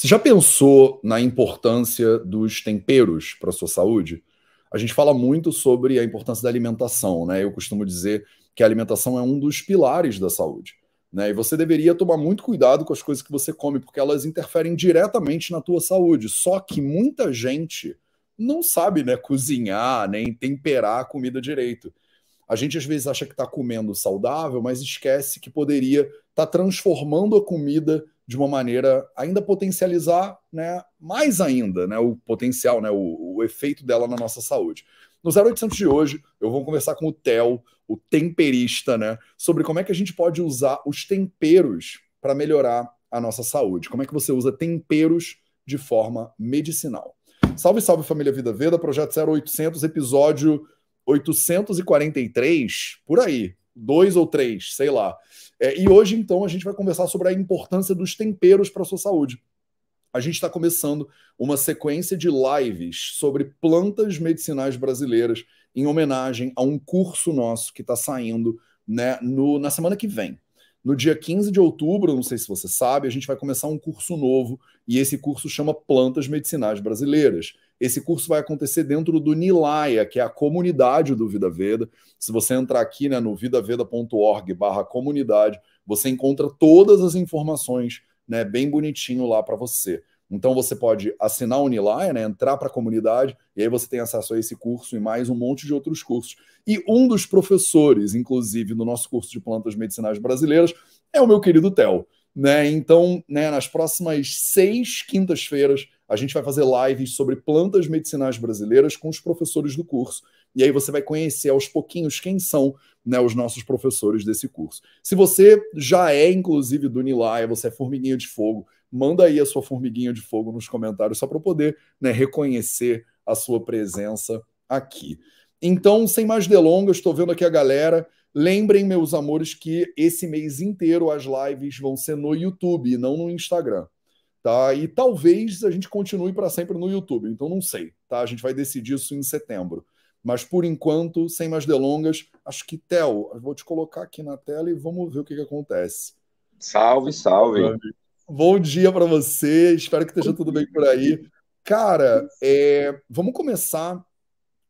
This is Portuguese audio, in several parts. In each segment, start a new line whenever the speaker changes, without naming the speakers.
Você já pensou na importância dos temperos para a sua saúde? A gente fala muito sobre a importância da alimentação, né? Eu costumo dizer que a alimentação é um dos pilares da saúde. Né? E você deveria tomar muito cuidado com as coisas que você come, porque elas interferem diretamente na tua saúde. Só que muita gente não sabe né, cozinhar, nem temperar a comida direito. A gente às vezes acha que está comendo saudável, mas esquece que poderia estar tá transformando a comida de uma maneira ainda potencializar né, mais ainda né, o potencial, né, o, o efeito dela na nossa saúde. No 0800 de hoje, eu vou conversar com o Theo, o temperista, né, sobre como é que a gente pode usar os temperos para melhorar a nossa saúde. Como é que você usa temperos de forma medicinal. Salve, salve família Vida Veda, projeto 0800, episódio 843, por aí, dois ou três, sei lá. É, e hoje, então, a gente vai conversar sobre a importância dos temperos para a sua saúde a gente está começando uma sequência de lives sobre plantas medicinais brasileiras em homenagem a um curso nosso que está saindo né, no, na semana que vem. No dia 15 de outubro, não sei se você sabe, a gente vai começar um curso novo e esse curso chama Plantas Medicinais Brasileiras. Esse curso vai acontecer dentro do Nilaya, que é a comunidade do Vida Veda. Se você entrar aqui né, no vidaveda.org barra comunidade, você encontra todas as informações né, bem bonitinho lá para você. Então você pode assinar o Unilaia, né, entrar para a comunidade, e aí você tem acesso a esse curso e mais um monte de outros cursos. E um dos professores, inclusive, do nosso curso de plantas medicinais brasileiras, é o meu querido Theo. Né? Então, né, nas próximas seis quintas-feiras, a gente vai fazer lives sobre plantas medicinais brasileiras com os professores do curso. E aí você vai conhecer aos pouquinhos quem são né, os nossos professores desse curso. Se você já é, inclusive, do Nilaia, você é formiguinha de fogo, manda aí a sua formiguinha de fogo nos comentários, só para eu poder né, reconhecer a sua presença aqui. Então, sem mais delongas, estou vendo aqui a galera. Lembrem, meus amores, que esse mês inteiro as lives vão ser no YouTube e não no Instagram. Tá? E talvez a gente continue para sempre no YouTube, então não sei, tá? A gente vai decidir isso em setembro. Mas por enquanto, sem mais delongas, acho que, Theo, vou te colocar aqui na tela e vamos ver o que, que acontece.
Salve, salve.
Bom dia para você, espero que esteja tudo bem por aí. Cara, é, vamos começar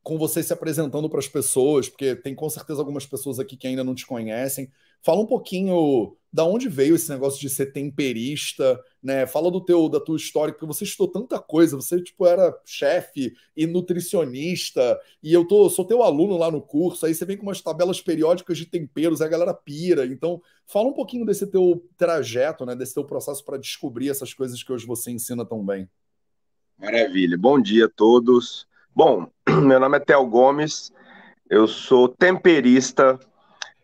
com você se apresentando para as pessoas, porque tem com certeza algumas pessoas aqui que ainda não te conhecem. Fala um pouquinho da onde veio esse negócio de ser temperista, né? Fala do teu da tua história, porque você estudou tanta coisa, você tipo era chefe e nutricionista, e eu tô sou teu aluno lá no curso, aí você vem com umas tabelas periódicas de temperos, a galera pira. Então, fala um pouquinho desse teu trajeto, né, desse teu processo para descobrir essas coisas que hoje você ensina tão bem.
Maravilha. Bom dia a todos. Bom, meu nome é Theo Gomes, eu sou temperista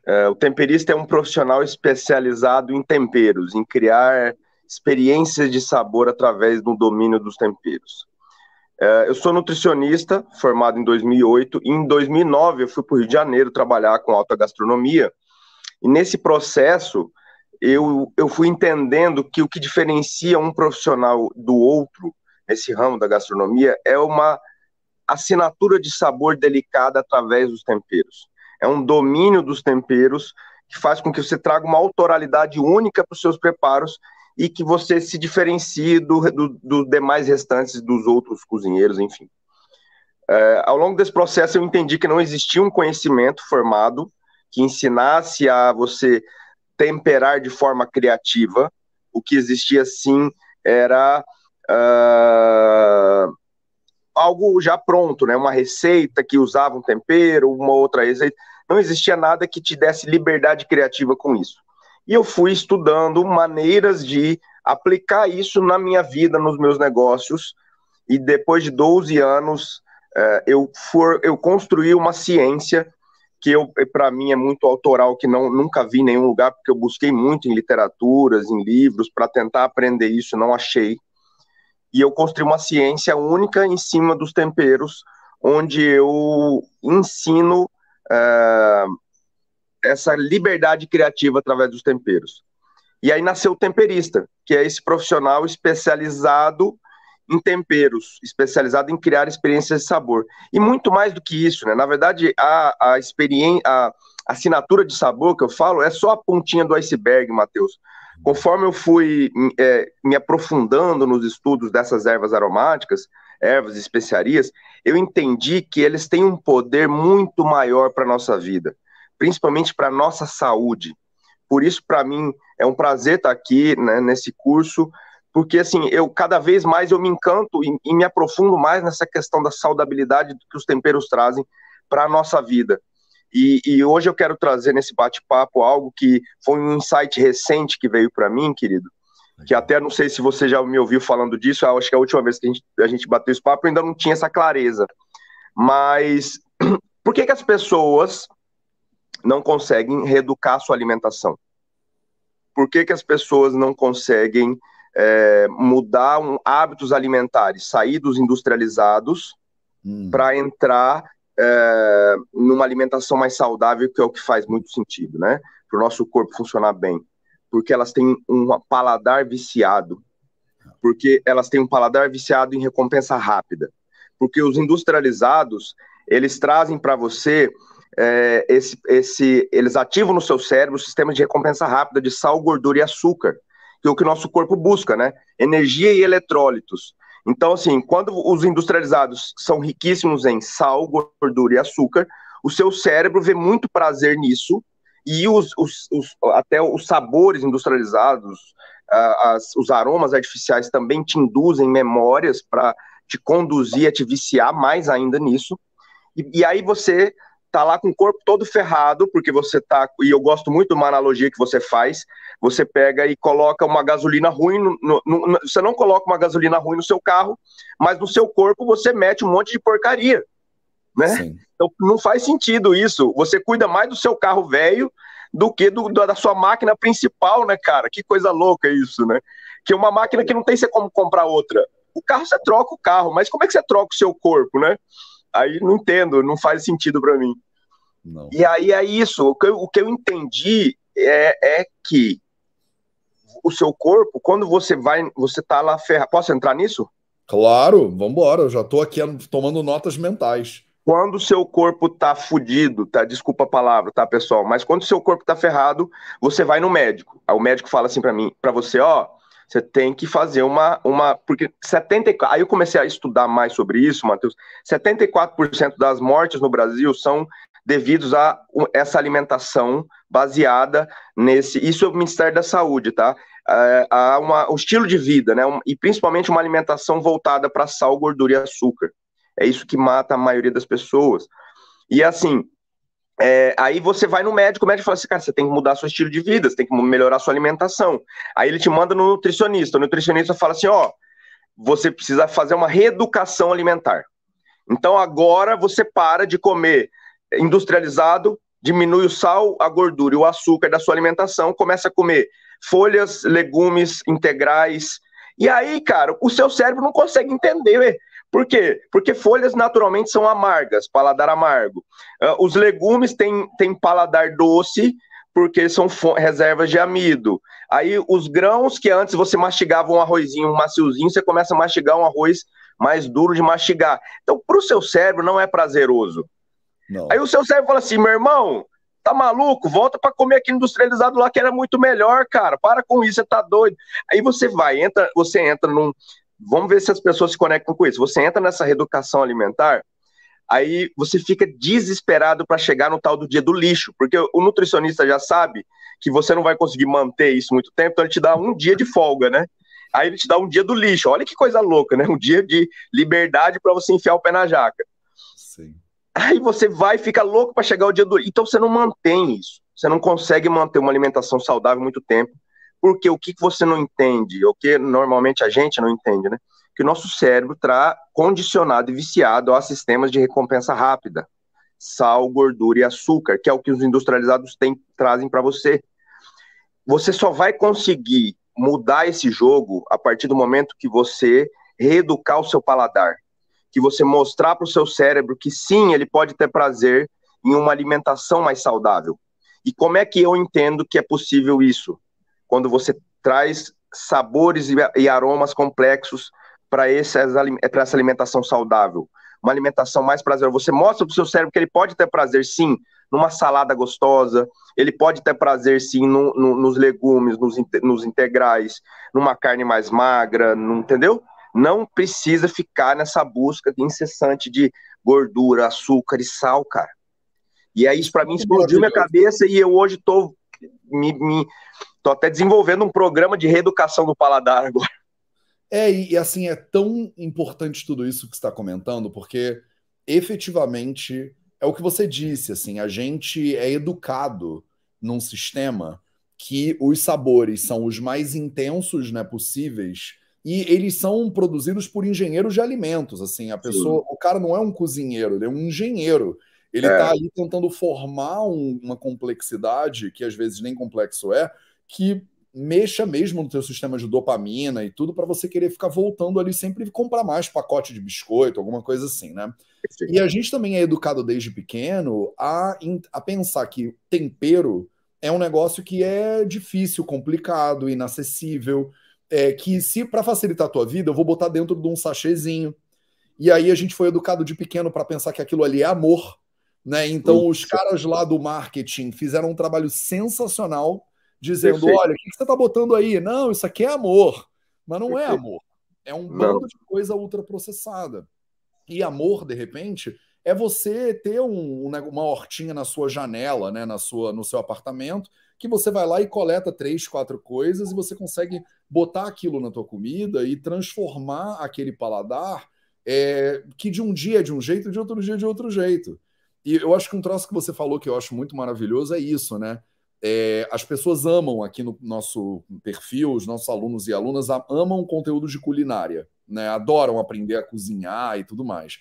é, o temperista é um profissional especializado em temperos, em criar experiências de sabor através do domínio dos temperos. É, eu sou nutricionista, formado em 2008, e em 2009 eu fui para o Rio de Janeiro trabalhar com alta gastronomia, e nesse processo eu, eu fui entendendo que o que diferencia um profissional do outro nesse ramo da gastronomia é uma assinatura de sabor delicada através dos temperos é um domínio dos temperos que faz com que você traga uma autoralidade única para os seus preparos e que você se diferencie do, do, do demais restantes dos outros cozinheiros, enfim. É, ao longo desse processo, eu entendi que não existia um conhecimento formado que ensinasse a você temperar de forma criativa. O que existia, sim, era uh, algo já pronto, né? Uma receita que usava um tempero, uma outra receita. Não existia nada que te desse liberdade criativa com isso. E eu fui estudando maneiras de aplicar isso na minha vida, nos meus negócios. E depois de 12 anos, uh, eu, for, eu construí uma ciência que para mim é muito autoral, que não nunca vi em nenhum lugar, porque eu busquei muito em literaturas, em livros, para tentar aprender isso, não achei e eu construí uma ciência única em cima dos temperos, onde eu ensino uh, essa liberdade criativa através dos temperos. E aí nasceu o temperista, que é esse profissional especializado em temperos, especializado em criar experiências de sabor. E muito mais do que isso, né? Na verdade, a, a experiência, a assinatura de sabor que eu falo é só a pontinha do iceberg, Matheus Conforme eu fui é, me aprofundando nos estudos dessas ervas aromáticas, ervas e especiarias, eu entendi que eles têm um poder muito maior para a nossa vida, principalmente para a nossa saúde. Por isso, para mim, é um prazer estar aqui né, nesse curso, porque assim, eu cada vez mais eu me encanto e, e me aprofundo mais nessa questão da saudabilidade que os temperos trazem para a nossa vida. E, e, hoje eu quero trazer nesse bate-papo algo que foi um insight recente que veio para mim, querido, que até não sei se você já me ouviu falando disso, acho que a última vez que a gente, a gente bateu esse papo eu ainda não tinha essa clareza. Mas por que, que as pessoas não conseguem reeducar a sua alimentação? Por que, que as pessoas não conseguem é, mudar um, hábitos alimentares, sair dos industrializados hum. para entrar é, numa alimentação mais saudável, que é o que faz muito sentido, né? Para o nosso corpo funcionar bem. Porque elas têm um paladar viciado. Porque elas têm um paladar viciado em recompensa rápida. Porque os industrializados, eles trazem para você é, esse, esse, eles ativam no seu cérebro o sistema de recompensa rápida de sal, gordura e açúcar, que é o que o nosso corpo busca, né? Energia e eletrólitos. Então, assim, quando os industrializados são riquíssimos em sal, gordura e açúcar, o seu cérebro vê muito prazer nisso e os, os, os até os sabores industrializados, as, os aromas artificiais também te induzem memórias para te conduzir a te viciar mais ainda nisso. E, e aí você tá lá com o corpo todo ferrado, porque você tá. E eu gosto muito de uma analogia que você faz. Você pega e coloca uma gasolina ruim. No, no, no, você não coloca uma gasolina ruim no seu carro, mas no seu corpo você mete um monte de porcaria. Né? Sim. Então não faz sentido isso. Você cuida mais do seu carro velho do que do, da sua máquina principal, né, cara? Que coisa louca isso, né? Que é uma máquina que não tem como comprar outra. O carro você troca o carro, mas como é que você troca o seu corpo, né? Aí não entendo, não faz sentido para mim. Não. E aí é isso. O que eu, o que eu entendi é, é que o seu corpo, quando você vai, você tá lá ferrado. Posso entrar nisso?
Claro, vamos embora. Eu já estou aqui tomando notas mentais.
Quando o seu corpo tá fudido, tá? Desculpa a palavra, tá, pessoal? Mas quando o seu corpo tá ferrado, você vai no médico. Aí o médico fala assim para mim, para você, ó, você tem que fazer uma uma porque 74, aí eu comecei a estudar mais sobre isso, Matheus. 74% das mortes no Brasil são devidos a essa alimentação baseada nesse. Isso é o Ministério da Saúde, tá? É, a uma, um estilo de vida, né? E principalmente uma alimentação voltada para sal, gordura e açúcar. É isso que mata a maioria das pessoas. E assim, é, aí você vai no médico, o médico fala assim, cara, você tem que mudar seu estilo de vida, você tem que melhorar sua alimentação. Aí ele te manda no nutricionista, o nutricionista fala assim, ó, você precisa fazer uma reeducação alimentar. Então agora você para de comer industrializado, diminui o sal, a gordura e o açúcar da sua alimentação, começa a comer folhas, legumes integrais. E aí, cara, o seu cérebro não consegue entender. Por quê? Porque folhas naturalmente são amargas, paladar amargo. Uh, os legumes têm, têm paladar doce, porque são reservas de amido. Aí os grãos que antes você mastigava um arrozinho, um maciozinho, você começa a mastigar um arroz mais duro de mastigar. Então, para o seu cérebro não é prazeroso. Não. Aí o seu cérebro fala assim, meu irmão, tá maluco? Volta para comer aqui industrializado lá que era muito melhor, cara. Para com isso, você tá doido. Aí você vai, entra, você entra num. Vamos ver se as pessoas se conectam com isso. Você entra nessa reeducação alimentar, aí você fica desesperado para chegar no tal do dia do lixo, porque o nutricionista já sabe que você não vai conseguir manter isso muito tempo, então ele te dá um dia de folga, né? Aí ele te dá um dia do lixo. Olha que coisa louca, né? Um dia de liberdade para você enfiar o pé na jaca. Sim. Aí você vai fica louco para chegar o dia do. Então você não mantém isso. Você não consegue manter uma alimentação saudável muito tempo. Porque o que você não entende, o que normalmente a gente não entende, né? Que o nosso cérebro está condicionado e viciado a sistemas de recompensa rápida. Sal, gordura e açúcar, que é o que os industrializados têm, trazem para você. Você só vai conseguir mudar esse jogo a partir do momento que você reeducar o seu paladar que você mostrar para o seu cérebro que sim, ele pode ter prazer em uma alimentação mais saudável. E como é que eu entendo que é possível isso? Quando você traz sabores e aromas complexos para essa alimentação saudável, uma alimentação mais prazerosa. Você mostra para o seu cérebro que ele pode ter prazer, sim, numa salada gostosa, ele pode ter prazer sim no, no, nos legumes, nos, nos integrais, numa carne mais magra, não, entendeu? Não precisa ficar nessa busca incessante de gordura, açúcar e sal, cara. E aí isso para mim explodiu minha cabeça e eu hoje tô me, me tô até desenvolvendo um programa de reeducação do paladar agora.
É, e, e assim, é tão importante tudo isso que está comentando, porque efetivamente é o que você disse, assim, a gente é educado num sistema que os sabores são os mais intensos, né, possíveis, e eles são produzidos por engenheiros de alimentos, assim, a pessoa, Sim. o cara não é um cozinheiro, ele é um engenheiro. Ele está é. ali tentando formar um, uma complexidade que às vezes nem complexo é, que mexa mesmo no teu sistema de dopamina e tudo para você querer ficar voltando ali sempre e comprar mais pacote de biscoito, alguma coisa assim, né? Sim. E a gente também é educado desde pequeno a, a pensar que tempero é um negócio que é difícil, complicado, inacessível, é, que se para facilitar a tua vida eu vou botar dentro de um sachêzinho. E aí a gente foi educado de pequeno para pensar que aquilo ali é amor, né? Então os caras lá do marketing fizeram um trabalho sensacional dizendo: Perfeito. olha, o que você está botando aí? Não, isso aqui é amor. Mas não é Perfeito. é amor. É um bando não. de coisa ultraprocessada. E amor, de repente, é você ter um, uma hortinha na sua janela, né, na sua, no seu apartamento, que você vai lá e coleta três, quatro coisas e você consegue botar aquilo na tua comida e transformar aquele paladar é, que de um dia é de um jeito, de outro dia é de outro jeito. E eu acho que um troço que você falou que eu acho muito maravilhoso é isso, né? É, as pessoas amam aqui no nosso perfil, os nossos alunos e alunas amam conteúdo de culinária, né? Adoram aprender a cozinhar e tudo mais.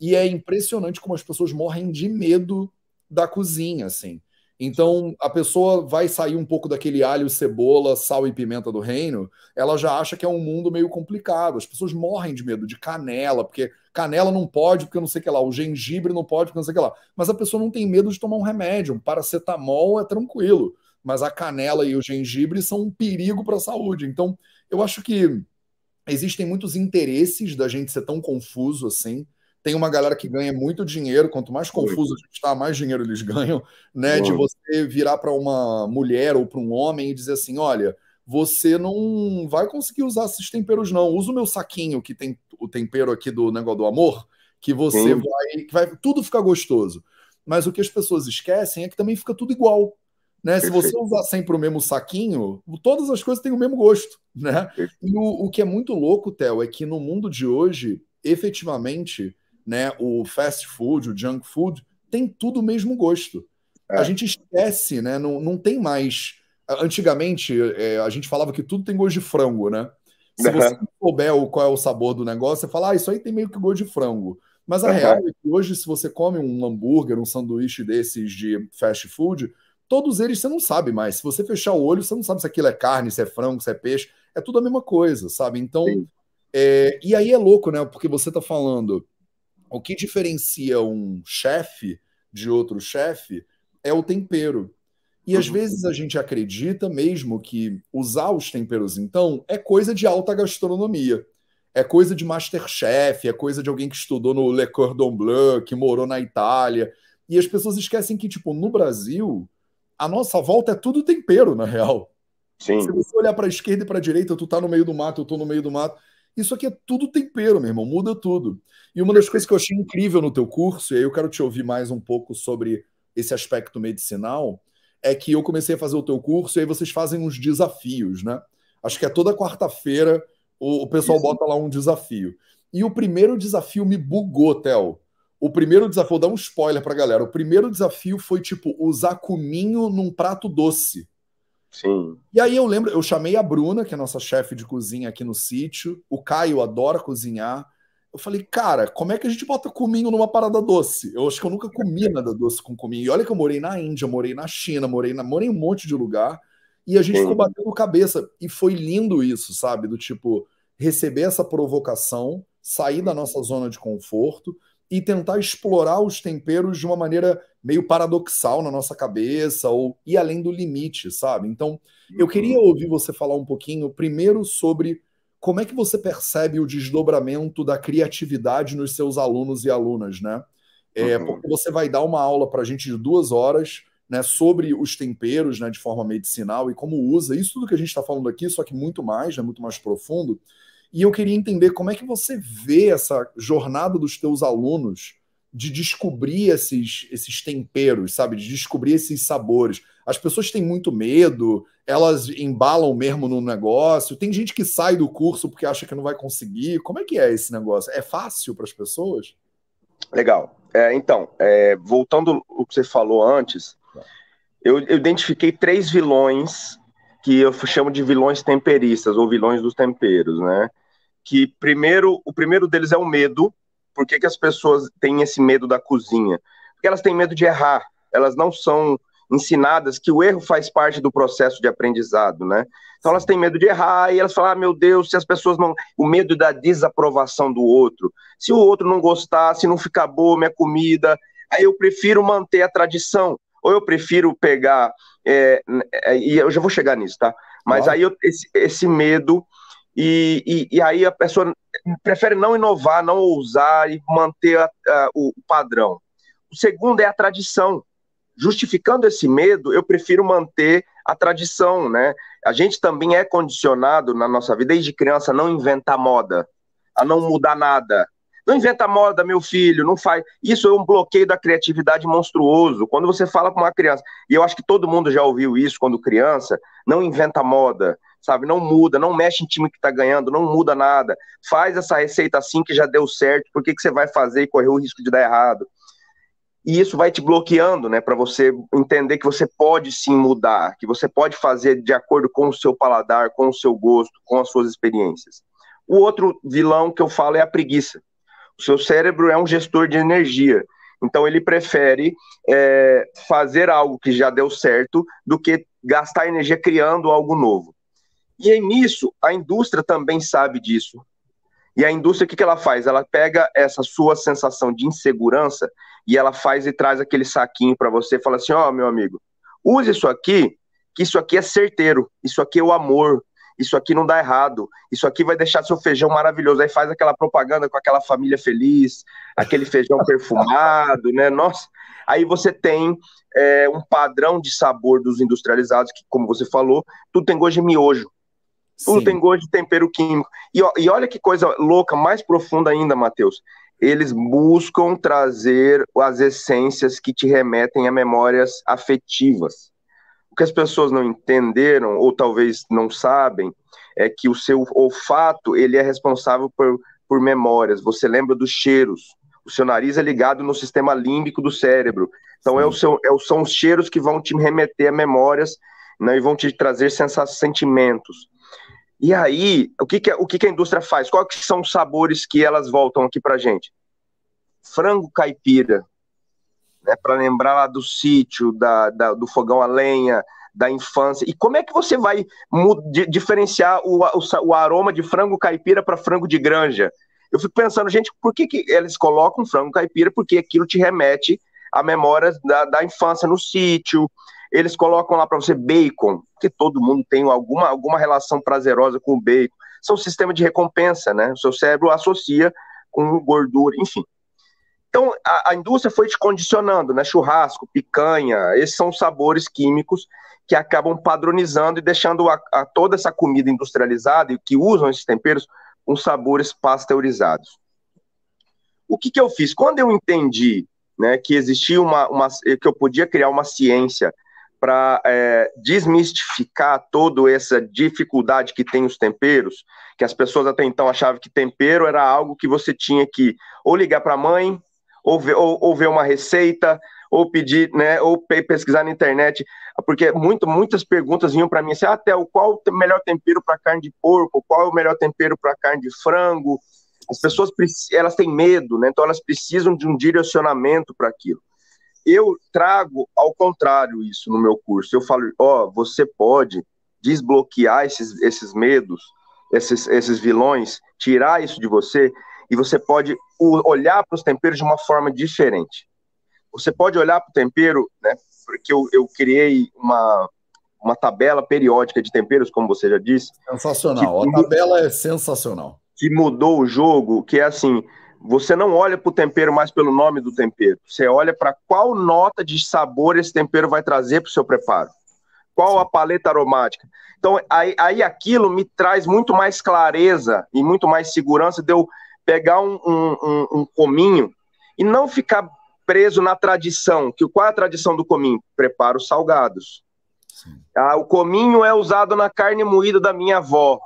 E é impressionante como as pessoas morrem de medo da cozinha, assim. Então, a pessoa vai sair um pouco daquele alho, cebola, sal e pimenta do reino, ela já acha que é um mundo meio complicado. As pessoas morrem de medo de canela, porque canela não pode, porque não sei o que lá, o gengibre não pode, porque não sei o que lá. Mas a pessoa não tem medo de tomar um remédio. Um paracetamol é tranquilo, mas a canela e o gengibre são um perigo para a saúde. Então, eu acho que existem muitos interesses da gente ser tão confuso assim tem uma galera que ganha muito dinheiro, quanto mais confuso a gente está, mais dinheiro eles ganham, né? De você virar para uma mulher ou para um homem e dizer assim: olha, você não vai conseguir usar esses temperos, não. Usa o meu saquinho que tem o tempero aqui do negócio do amor, que você vai, que vai. Tudo fica gostoso. Mas o que as pessoas esquecem é que também fica tudo igual. Né? Se você usar sempre o mesmo saquinho, todas as coisas têm o mesmo gosto. Né? E o, o que é muito louco, Theo, é que no mundo de hoje, efetivamente, né, o fast food, o junk food, tem tudo o mesmo gosto. É. A gente esquece, né? Não, não tem mais. Antigamente, é, a gente falava que tudo tem gosto de frango, né? Se você não souber qual é o sabor do negócio, você fala, ah, isso aí tem meio que gosto de frango. Mas a uhum. real é que hoje, se você come um hambúrguer, um sanduíche desses de fast food, todos eles você não sabe mais. Se você fechar o olho, você não sabe se aquilo é carne, se é frango, se é peixe. É tudo a mesma coisa, sabe? Então, é... e aí é louco, né? Porque você tá falando o que diferencia um chefe de outro chefe é o tempero. E às uhum. vezes a gente acredita mesmo que usar os temperos, então, é coisa de alta gastronomia. É coisa de masterchef, é coisa de alguém que estudou no Le Cordon Bleu, que morou na Itália. E as pessoas esquecem que, tipo, no Brasil, a nossa volta é tudo tempero, na real. Sim. Se você olhar para a esquerda e para a direita, tu tá no meio do mato, eu tô no meio do mato. Isso aqui é tudo tempero, meu irmão, muda tudo. E uma das coisas que eu achei incrível no teu curso, e aí eu quero te ouvir mais um pouco sobre esse aspecto medicinal, é que eu comecei a fazer o teu curso e aí vocês fazem uns desafios, né? Acho que é toda quarta-feira o, o, pessoal Isso. bota lá um desafio. E o primeiro desafio me bugou, Theo. O primeiro desafio, vou dar um spoiler pra galera. O primeiro desafio foi tipo usar cominho num prato doce.
Sim.
E aí eu lembro, eu chamei a Bruna, que é nossa chefe de cozinha aqui no sítio. O Caio adora cozinhar. Eu falei, cara, como é que a gente bota cominho numa parada doce? Eu acho que eu nunca comi nada doce com cominho. E olha que eu morei na Índia, morei na China, morei, na, morei em um monte de lugar. E a gente Sim. ficou batendo cabeça. E foi lindo isso, sabe? Do tipo, receber essa provocação, sair da nossa zona de conforto e tentar explorar os temperos de uma maneira meio paradoxal na nossa cabeça ou ir além do limite, sabe? Então, eu queria uhum. ouvir você falar um pouquinho primeiro sobre como é que você percebe o desdobramento da criatividade nos seus alunos e alunas, né? é, uhum. porque você vai dar uma aula para a gente de duas horas né, sobre os temperos né, de forma medicinal e como usa isso tudo que a gente está falando aqui, só que muito mais, né, muito mais profundo. E eu queria entender como é que você vê essa jornada dos teus alunos de descobrir esses, esses temperos, sabe? De descobrir esses sabores. As pessoas têm muito medo, elas embalam mesmo no negócio. Tem gente que sai do curso porque acha que não vai conseguir. Como é que é esse negócio? É fácil para as pessoas?
Legal. É, então, é, voltando ao que você falou antes, eu, eu identifiquei três vilões que eu chamo de vilões temperistas ou vilões dos temperos, né? Que primeiro, o primeiro deles é o medo. Por que, que as pessoas têm esse medo da cozinha? Porque elas têm medo de errar. Elas não são ensinadas que o erro faz parte do processo de aprendizado, né? Então elas têm medo de errar e elas falam: ah, meu Deus, se as pessoas não. O medo da desaprovação do outro. Se o outro não gostar, se não ficar boa minha comida, aí eu prefiro manter a tradição. Ou eu prefiro pegar. É, e eu já vou chegar nisso, tá? Mas aí eu, esse, esse medo. E, e, e, aí a pessoa prefere não inovar, não ousar e manter a, a, o padrão. O segundo é a tradição justificando esse medo, eu prefiro manter a tradição, né? A gente também é condicionado na nossa vida desde criança a não inventar moda, a não mudar nada. Não inventa moda, meu filho, não faz. Isso é um bloqueio da criatividade monstruoso. Quando você fala com uma criança, e eu acho que todo mundo já ouviu isso quando criança, não inventa moda, sabe? Não muda, não mexe em time que tá ganhando, não muda nada. Faz essa receita assim que já deu certo, por que, que você vai fazer e correr o risco de dar errado? e isso vai te bloqueando, né, para você entender que você pode sim mudar, que você pode fazer de acordo com o seu paladar, com o seu gosto, com as suas experiências. O outro vilão que eu falo é a preguiça. O seu cérebro é um gestor de energia, então ele prefere é, fazer algo que já deu certo do que gastar energia criando algo novo. E aí, nisso, a indústria também sabe disso. E a indústria, o que, que ela faz? Ela pega essa sua sensação de insegurança e ela faz e traz aquele saquinho para você e fala assim: ó, oh, meu amigo, use isso aqui, que isso aqui é certeiro, isso aqui é o amor, isso aqui não dá errado, isso aqui vai deixar seu feijão maravilhoso. Aí faz aquela propaganda com aquela família feliz, aquele feijão perfumado, né? Nossa, aí você tem é, um padrão de sabor dos industrializados, que, como você falou, tudo tem gosto de miojo. Tudo Sim. tem gosto de tempero químico. E, e olha que coisa louca, mais profunda ainda, Matheus. Eles buscam trazer as essências que te remetem a memórias afetivas. O que as pessoas não entenderam, ou talvez não sabem, é que o seu olfato ele é responsável por, por memórias. Você lembra dos cheiros. O seu nariz é ligado no sistema límbico do cérebro. Então é o seu, é, são os cheiros que vão te remeter a memórias né, e vão te trazer sensações, sentimentos. E aí, o que, que, o que, que a indústria faz? Quais são os sabores que elas voltam aqui para gente? Frango caipira, né, para lembrar lá do sítio, da, da, do fogão a lenha, da infância. E como é que você vai diferenciar o, o, o aroma de frango caipira para frango de granja? Eu fico pensando, gente, por que, que eles colocam frango caipira? Porque aquilo te remete a memórias da, da infância no sítio, eles colocam lá para você bacon, que todo mundo tem alguma, alguma relação prazerosa com o bacon. São um sistema de recompensa, né? O seu cérebro associa com gordura, enfim. Então, a, a indústria foi te condicionando, né? Churrasco, picanha, esses são sabores químicos que acabam padronizando e deixando a, a toda essa comida industrializada e que usam esses temperos com sabores pasteurizados. O que, que eu fiz? Quando eu entendi né, que existia uma, uma, que eu podia criar uma ciência para é, desmistificar toda essa dificuldade que tem os temperos, que as pessoas até então achavam que tempero era algo que você tinha que ou ligar para a mãe, ou ver, ou, ou ver uma receita, ou pedir, né, ou pesquisar na internet, porque muito, muitas perguntas vinham para mim assim, até ah, qual o melhor tempero para carne de porco, qual é o melhor tempero para carne de frango, as pessoas elas têm medo, né, então elas precisam de um direcionamento para aquilo. Eu trago ao contrário isso no meu curso. Eu falo, ó, oh, você pode desbloquear esses, esses medos, esses, esses vilões, tirar isso de você e você pode olhar para os temperos de uma forma diferente. Você pode olhar para o tempero, né? Porque eu, eu criei uma, uma tabela periódica de temperos, como você já disse.
Sensacional. Que, a tabela é sensacional.
Que mudou o jogo, que é assim: você não olha para o tempero mais pelo nome do tempero. Você olha para qual nota de sabor esse tempero vai trazer para o seu preparo. Qual a paleta aromática. Então, aí, aí, aquilo me traz muito mais clareza e muito mais segurança de eu pegar um, um, um, um cominho e não ficar preso na tradição. Que qual é a tradição do cominho? Preparo salgados. Ah, o cominho é usado na carne moída da minha avó.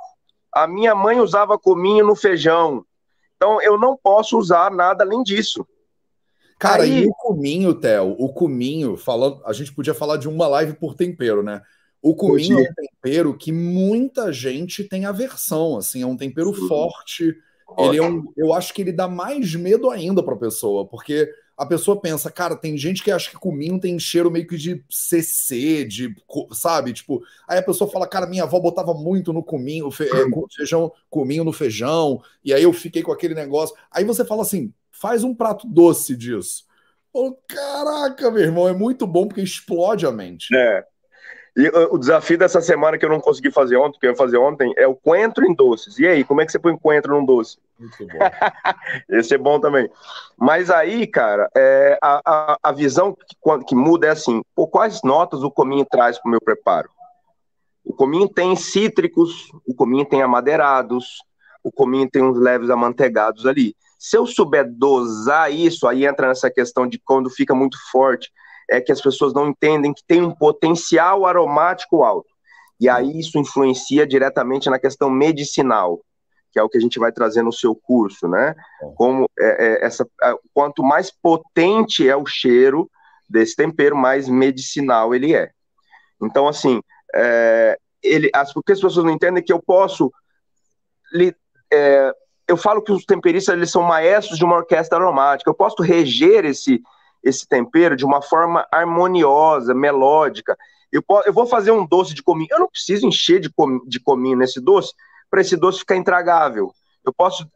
A minha mãe usava cominho no feijão. Então eu não posso usar nada além disso.
Cara, Aí... e o cominho, Theo, o cominho, falando, a gente podia falar de uma live por tempero, né? O cominho é um tempero que muita gente tem aversão, assim, é um tempero Sim. forte. Ele é um, eu acho que ele dá mais medo ainda para a pessoa, porque a pessoa pensa, cara, tem gente que acha que cominho tem cheiro meio que de CC, de, sabe? Tipo, aí a pessoa fala, cara, minha avó botava muito no cominho, fe, é, feijão, cominho no feijão, e aí eu fiquei com aquele negócio. Aí você fala assim, faz um prato doce disso. Oh, caraca, meu irmão, é muito bom porque explode a mente.
É. E uh, o desafio dessa semana que eu não consegui fazer ontem, que eu ia fazer ontem, é o coentro em doces. E aí, como é que você põe coentro num doce? Muito bom. Esse é bom também. Mas aí, cara, é, a, a, a, visão que, que, muda é assim: pô, quais notas o cominho traz para o meu preparo? O cominho tem cítricos, o cominho tem amadeirados, o cominho tem uns leves amanteigados ali. Se eu souber dosar isso, aí entra nessa questão de quando fica muito forte é que as pessoas não entendem que tem um potencial aromático alto. E aí isso influencia diretamente na questão medicinal, que é o que a gente vai trazer no seu curso, né? Como é, é, essa, é, quanto mais potente é o cheiro desse tempero, mais medicinal ele é. Então, assim, é, ele, as, porque as pessoas não entendem que eu posso. Li, é, eu falo que os temperistas eles são maestros de uma orquestra aromática. Eu posso reger esse, esse tempero de uma forma harmoniosa, melódica. Eu, eu vou fazer um doce de cominho. Eu não preciso encher de, com, de cominho nesse doce para esse doce ficar intragável. Eu posso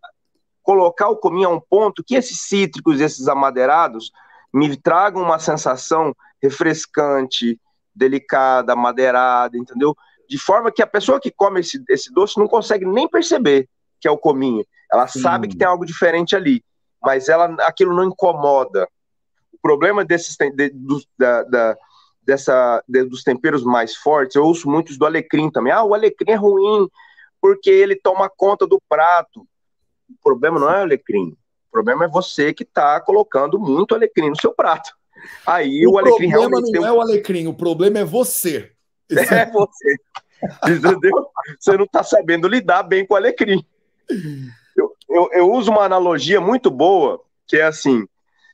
colocar o cominho a um ponto que esses cítricos, esses amadeirados, me tragam uma sensação refrescante, delicada, madeirada, entendeu? De forma que a pessoa que come esse, esse doce não consegue nem perceber que é o cominho. Ela Sim. sabe que tem algo diferente ali, mas ela aquilo não incomoda problema desses de, dos, da, da, dessa, de, dos temperos mais fortes, eu ouço muitos do alecrim também. Ah, o alecrim é ruim porque ele toma conta do prato. O problema não é o alecrim. O problema é você que está colocando muito alecrim no seu prato. Aí o, o alecrim
realmente. O problema não é o alecrim, o problema é você.
É, é você. Entendeu? Você não está sabendo lidar bem com o alecrim. Eu, eu, eu uso uma analogia muito boa, que é assim: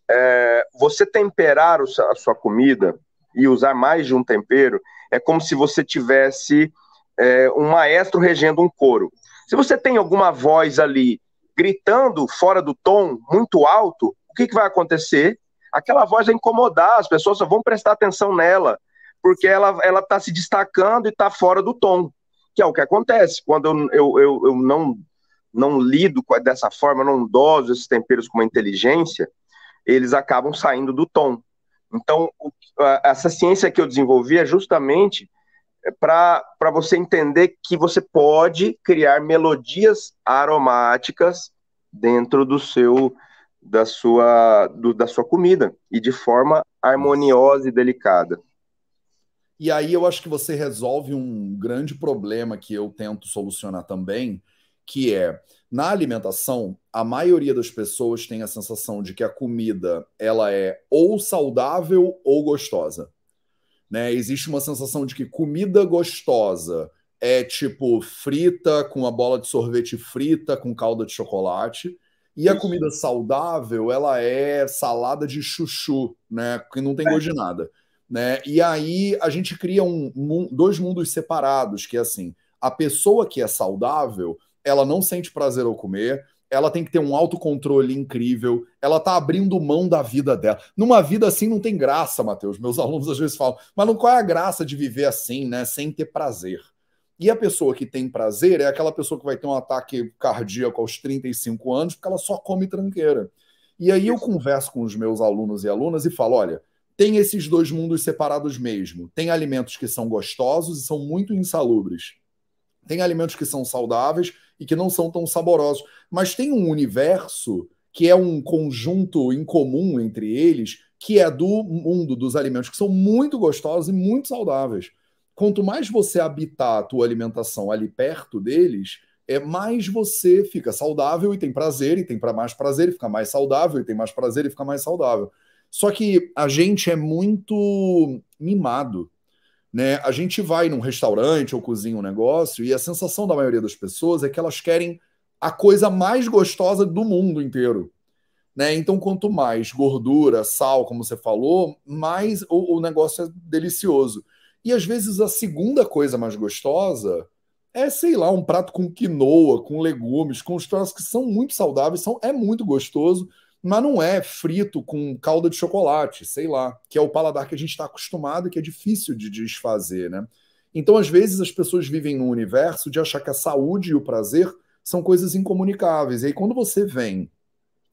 é, você temperar a sua comida e usar mais de um tempero é como se você tivesse é, um maestro regendo um coro. Se você tem alguma voz ali gritando fora do tom, muito alto, o que, que vai acontecer? Aquela voz vai incomodar, as pessoas só vão prestar atenção nela, porque ela está se destacando e está fora do tom, que é o que acontece quando eu, eu, eu, eu não, não lido dessa forma, não doso esses temperos com uma inteligência, eles acabam saindo do tom. Então, o, a, essa ciência que eu desenvolvi é justamente para você entender que você pode criar melodias aromáticas dentro do seu da sua do, da sua comida e de forma harmoniosa e delicada.
E aí eu acho que você resolve um grande problema que eu tento solucionar também, que é na alimentação, a maioria das pessoas tem a sensação de que a comida ela é ou saudável ou gostosa. Né? Existe uma sensação de que comida gostosa é tipo frita com a bola de sorvete frita com calda de chocolate. E a comida saudável, ela é salada de chuchu, né? Que não tem gosto de nada. Né? E aí a gente cria um, um, dois mundos separados, que é assim, a pessoa que é saudável, ela não sente prazer ao comer, ela tem que ter um autocontrole incrível, ela tá abrindo mão da vida dela. Numa vida assim não tem graça, Matheus. Meus alunos às vezes falam, mas não qual é a graça de viver assim, né, sem ter prazer? E a pessoa que tem prazer é aquela pessoa que vai ter um ataque cardíaco aos 35 anos porque ela só come tranqueira. E aí eu converso com os meus alunos e alunas e falo, olha, tem esses dois mundos separados mesmo. Tem alimentos que são gostosos e são muito insalubres. Tem alimentos que são saudáveis e que não são tão saborosos. Mas tem um universo que é um conjunto em comum entre eles, que é do mundo dos alimentos que são muito gostosos e muito saudáveis. Quanto mais você habitar a tua alimentação ali perto deles, é mais você fica saudável e tem prazer, e tem para mais prazer e fica mais saudável, e tem mais prazer e fica mais saudável. Só que a gente é muito mimado. Né? A gente vai num restaurante ou cozinha um negócio e a sensação da maioria das pessoas é que elas querem a coisa mais gostosa do mundo inteiro. Né? Então, quanto mais gordura, sal, como você falou, mais o, o negócio é delicioso. E às vezes a segunda coisa mais gostosa é, sei lá, um prato com quinoa, com legumes, com os troços que são muito saudáveis, são, é muito gostoso, mas não é frito com calda de chocolate, sei lá, que é o paladar que a gente está acostumado e que é difícil de desfazer, né? Então, às vezes, as pessoas vivem num universo de achar que a saúde e o prazer são coisas incomunicáveis. E aí, quando você vem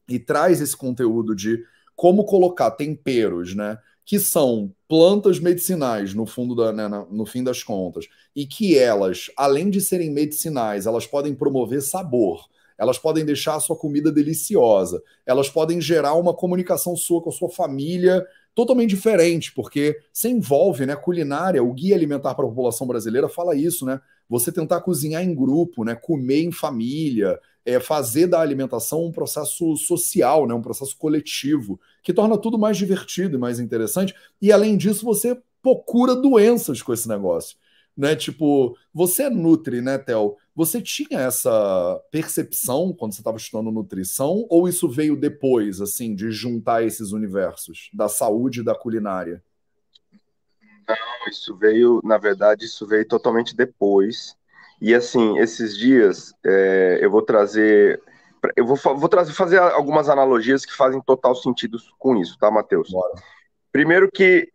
e traz esse conteúdo de como colocar temperos, né? Que são plantas medicinais, no fundo da, né, no fim das contas, e que elas, além de serem medicinais, elas podem promover sabor elas podem deixar a sua comida deliciosa, elas podem gerar uma comunicação sua com a sua família totalmente diferente, porque você envolve, né, culinária, o guia alimentar para a população brasileira fala isso, né? Você tentar cozinhar em grupo, né, comer em família, é, fazer da alimentação um processo social, né, um processo coletivo, que torna tudo mais divertido e mais interessante. E além disso, você procura doenças com esse negócio né? Tipo, você nutre, né, Tel? Você tinha essa percepção quando você estava estudando nutrição ou isso veio depois, assim, de juntar esses universos da saúde e da culinária?
Não, isso veio, na verdade, isso veio totalmente depois. E assim, esses dias é, eu vou trazer, eu vou, vou trazer, fazer algumas analogias que fazem total sentido com isso, tá, Matheus? Primeiro que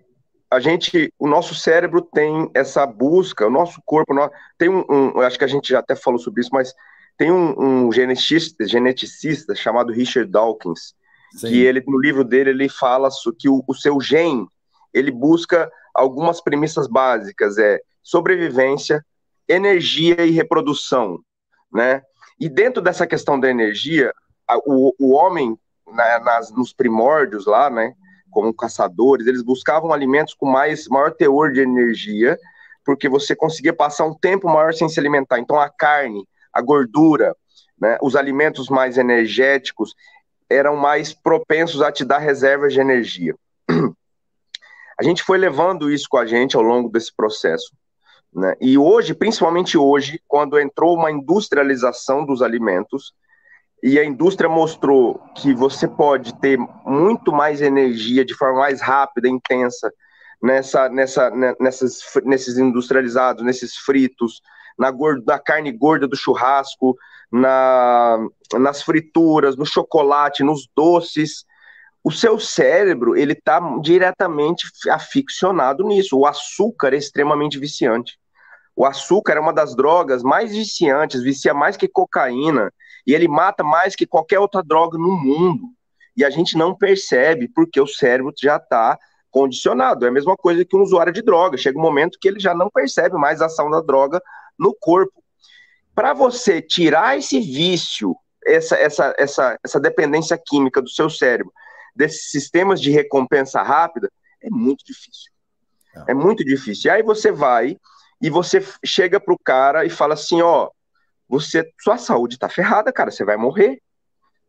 a gente, o nosso cérebro tem essa busca, o nosso corpo, tem um, um acho que a gente já até falou sobre isso, mas tem um, um geneticista, geneticista chamado Richard Dawkins, Sim. que ele no livro dele ele fala que o, o seu gene ele busca algumas premissas básicas, é sobrevivência, energia e reprodução, né? E dentro dessa questão da energia, o, o homem né, nas, nos primórdios lá, né? Como caçadores, eles buscavam alimentos com mais maior teor de energia, porque você conseguia passar um tempo maior sem se alimentar. Então a carne, a gordura, né, os alimentos mais energéticos eram mais propensos a te dar reservas de energia. A gente foi levando isso com a gente ao longo desse processo. Né? E hoje, principalmente hoje, quando entrou uma industrialização dos alimentos, e a indústria mostrou que você pode ter muito mais energia de forma mais rápida, intensa, nessa, nessa, né, nessas, nesses industrializados, nesses fritos, na, gordo, na carne gorda do churrasco, na, nas frituras, no chocolate, nos doces. O seu cérebro ele está diretamente aficionado nisso. O açúcar é extremamente viciante. O açúcar é uma das drogas mais viciantes, vicia mais que cocaína, e ele mata mais que qualquer outra droga no mundo. E a gente não percebe porque o cérebro já está condicionado. É a mesma coisa que um usuário de droga. Chega um momento que ele já não percebe mais a ação da droga no corpo. Para você tirar esse vício, essa, essa, essa, essa dependência química do seu cérebro, desses sistemas de recompensa rápida, é muito difícil. É, é muito difícil. E aí você vai e você chega pro cara e fala assim, ó, você, sua saúde está ferrada, cara, você vai morrer.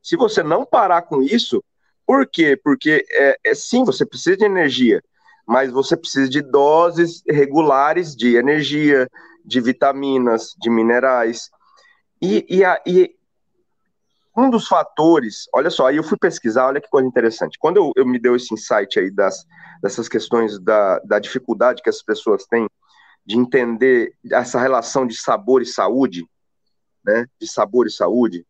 Se você não parar com isso, por quê? Porque é, é, sim, você precisa de energia, mas você precisa de doses regulares de energia, de vitaminas, de minerais. E, e, a, e um dos fatores, olha só, aí eu fui pesquisar, olha que coisa interessante. Quando eu, eu me deu esse insight aí das, dessas questões da, da dificuldade que as pessoas têm de entender essa relação de sabor e saúde, né, de sabor e saúde,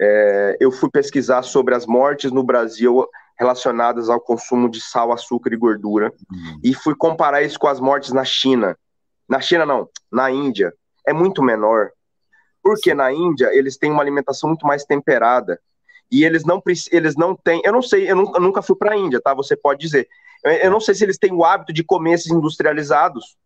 é, eu fui pesquisar sobre as mortes no Brasil relacionadas ao consumo de sal, açúcar e gordura uhum. e fui comparar isso com as mortes na China. Na China não, na Índia é muito menor. Porque na Índia eles têm uma alimentação muito mais temperada e eles não eles não têm, eu não sei, eu nunca, eu nunca fui para a Índia, tá? Você pode dizer. Eu, eu não sei se eles têm o hábito de comer esses industrializados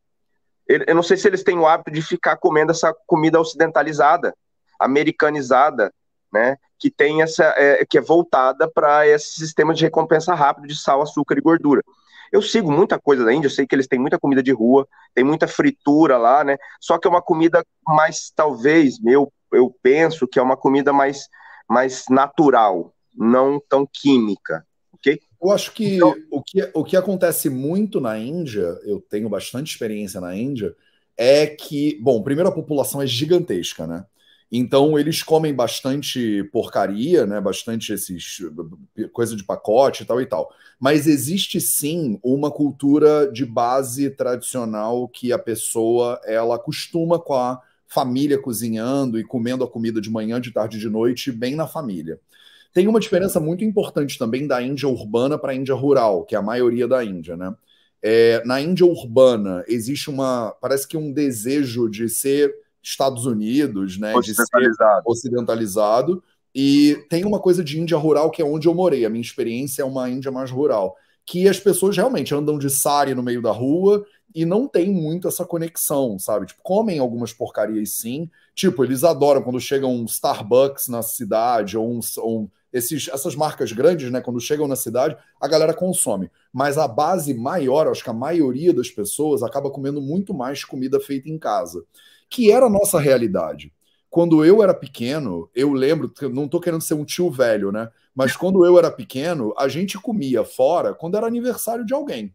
eu não sei se eles têm o hábito de ficar comendo essa comida ocidentalizada, americanizada, né? que tem essa é, que é voltada para esse sistema de recompensa rápido de sal, açúcar e gordura. Eu sigo muita coisa da Índia, eu sei que eles têm muita comida de rua, tem muita fritura lá, né? Só que é uma comida mais, talvez, eu, eu penso que é uma comida mais, mais natural, não tão química, ok?
Eu acho que, então, o que o que acontece muito na Índia, eu tenho bastante experiência na Índia, é que, bom, primeiro a população é gigantesca, né? Então eles comem bastante porcaria, né? Bastante esses coisa de pacote e tal e tal. Mas existe sim uma cultura de base tradicional que a pessoa ela acostuma com a família cozinhando e comendo a comida de manhã, de tarde, de noite, bem na família. Tem uma diferença muito importante também da Índia urbana para a Índia rural, que é a maioria da Índia, né? É, na Índia urbana existe uma, parece que um desejo de ser Estados Unidos, né?
Ocidentalizado.
ocidentalizado. E tem uma coisa de Índia rural que é onde eu morei. A minha experiência é uma Índia mais rural. Que as pessoas realmente andam de sari no meio da rua e não tem muito essa conexão, sabe? Tipo, comem algumas porcarias sim. Tipo, eles adoram quando chega um Starbucks na cidade ou um, um esses, essas marcas grandes, né, quando chegam na cidade, a galera consome. Mas a base maior, acho que a maioria das pessoas acaba comendo muito mais comida feita em casa que era a nossa realidade. Quando eu era pequeno, eu lembro, não estou querendo ser um tio velho, né? Mas quando eu era pequeno, a gente comia fora quando era aniversário de alguém.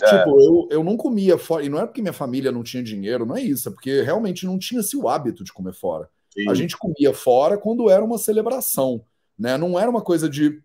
É. Tipo, eu, eu não comia fora, e não é porque minha família não tinha dinheiro, não é isso, é porque realmente não tinha-se o hábito de comer fora. Sim. A gente comia fora quando era uma celebração, né? Não era uma coisa de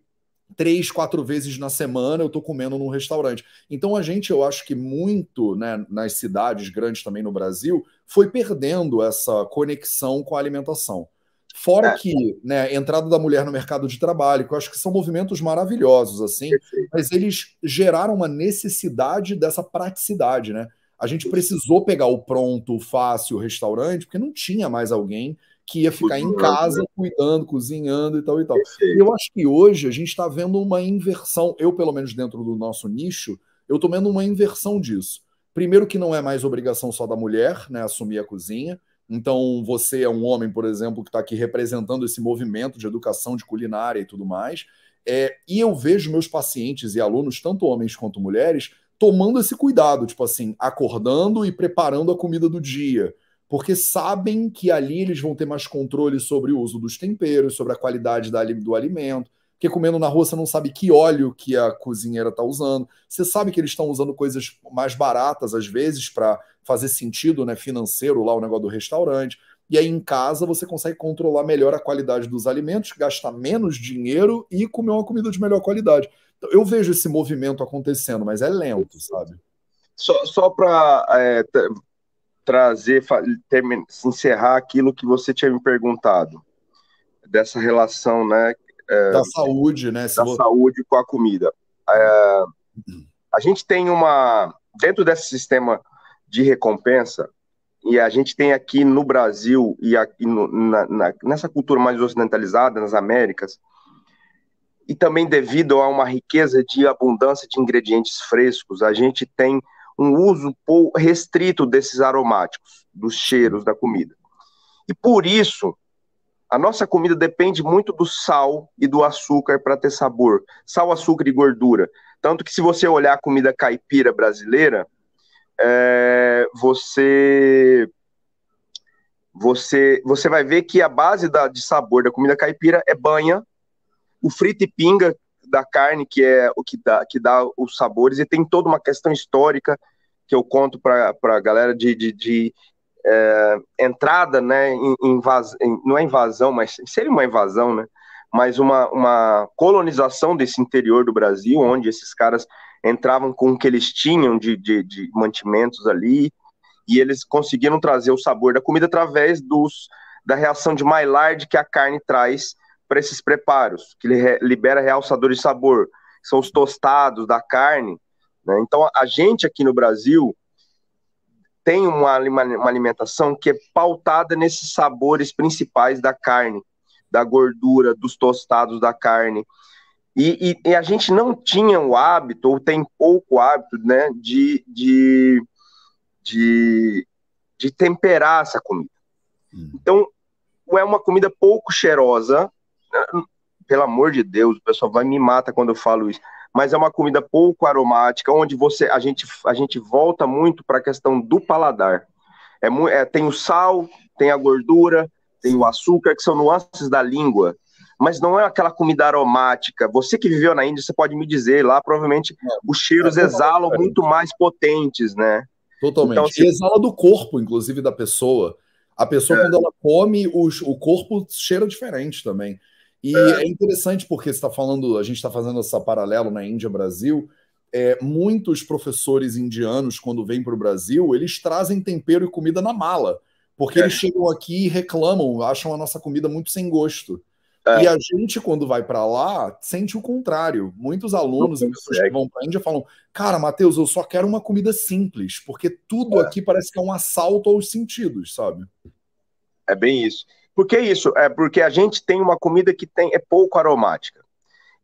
três, quatro vezes na semana eu estou comendo num restaurante. Então a gente, eu acho que muito, né, nas cidades grandes também no Brasil, foi perdendo essa conexão com a alimentação. Fora é. que, né, entrada da mulher no mercado de trabalho, que eu acho que são movimentos maravilhosos, assim, mas eles geraram uma necessidade dessa praticidade, né? A gente precisou pegar o pronto, o fácil, o restaurante, porque não tinha mais alguém que ia ficar em casa né? cuidando, cozinhando e tal e tal. E eu acho que hoje a gente está vendo uma inversão, eu pelo menos dentro do nosso nicho, eu estou vendo uma inversão disso. Primeiro que não é mais obrigação só da mulher, né, assumir a cozinha. Então você é um homem, por exemplo, que está aqui representando esse movimento de educação de culinária e tudo mais. É, e eu vejo meus pacientes e alunos, tanto homens quanto mulheres, tomando esse cuidado, tipo assim, acordando e preparando a comida do dia porque sabem que ali eles vão ter mais controle sobre o uso dos temperos, sobre a qualidade do alimento. Porque comendo na rua você não sabe que óleo que a cozinheira está usando. Você sabe que eles estão usando coisas mais baratas, às vezes, para fazer sentido né, financeiro lá o negócio do restaurante. E aí em casa você consegue controlar melhor a qualidade dos alimentos, gastar menos dinheiro e comer uma comida de melhor qualidade. Então, eu vejo esse movimento acontecendo, mas é lento, sabe?
Só, só para é, trazer, terminar, encerrar aquilo que você tinha me perguntado, dessa relação, né?
É, da saúde, né?
Da saúde com a comida. É, a gente tem uma. Dentro desse sistema de recompensa, e a gente tem aqui no Brasil e aqui no, na, na, nessa cultura mais ocidentalizada, nas Américas, e também devido a uma riqueza de abundância de ingredientes frescos, a gente tem um uso restrito desses aromáticos, dos cheiros da comida. E por isso, a nossa comida depende muito do sal e do açúcar para ter sabor. Sal, açúcar e gordura. Tanto que se você olhar a comida caipira brasileira, é, você você você vai ver que a base da, de sabor da comida caipira é banha, o frito e pinga, da carne, que é o que dá, que dá os sabores, e tem toda uma questão histórica que eu conto para a galera de, de, de é, entrada, né, em, não é invasão, mas seria uma invasão, né, mas uma, uma colonização desse interior do Brasil, onde esses caras entravam com o que eles tinham de, de, de mantimentos ali, e eles conseguiram trazer o sabor da comida através dos, da reação de Maillard que a carne traz para esses preparos, que ele libera realçadores de sabor, são os tostados da carne. Né? Então, a gente aqui no Brasil tem uma, uma alimentação que é pautada nesses sabores principais da carne, da gordura, dos tostados da carne. E, e, e, a gente não tinha o hábito, ou tem pouco hábito, né, de, de, de, de temperar essa comida. Hum. Então, é uma comida pouco cheirosa, pelo amor de Deus, o pessoal vai me mata quando eu falo isso. Mas é uma comida pouco aromática, onde você a gente, a gente volta muito para a questão do paladar. É, é, tem o sal, tem a gordura, tem o açúcar, que são nuances da língua. Mas não é aquela comida aromática. Você que viveu na Índia, você pode me dizer, lá provavelmente é, os cheiros é exalam muito mais potentes, né?
Totalmente. Então, assim, exala do corpo, inclusive, da pessoa. A pessoa, é. quando ela come, o, o corpo cheira diferente também. E é, é interessante porque está falando, a gente está fazendo essa paralelo na Índia-Brasil. É, muitos professores indianos, quando vêm para o Brasil, eles trazem tempero e comida na mala. Porque é. eles chegam aqui e reclamam, acham a nossa comida muito sem gosto. É. E a gente, quando vai para lá, sente o contrário. Muitos alunos e pessoas que vão para a Índia falam: Cara, Matheus, eu só quero uma comida simples, porque tudo é. aqui parece que é um assalto aos sentidos, sabe?
É bem isso. Por que isso? É porque a gente tem uma comida que tem, é pouco aromática.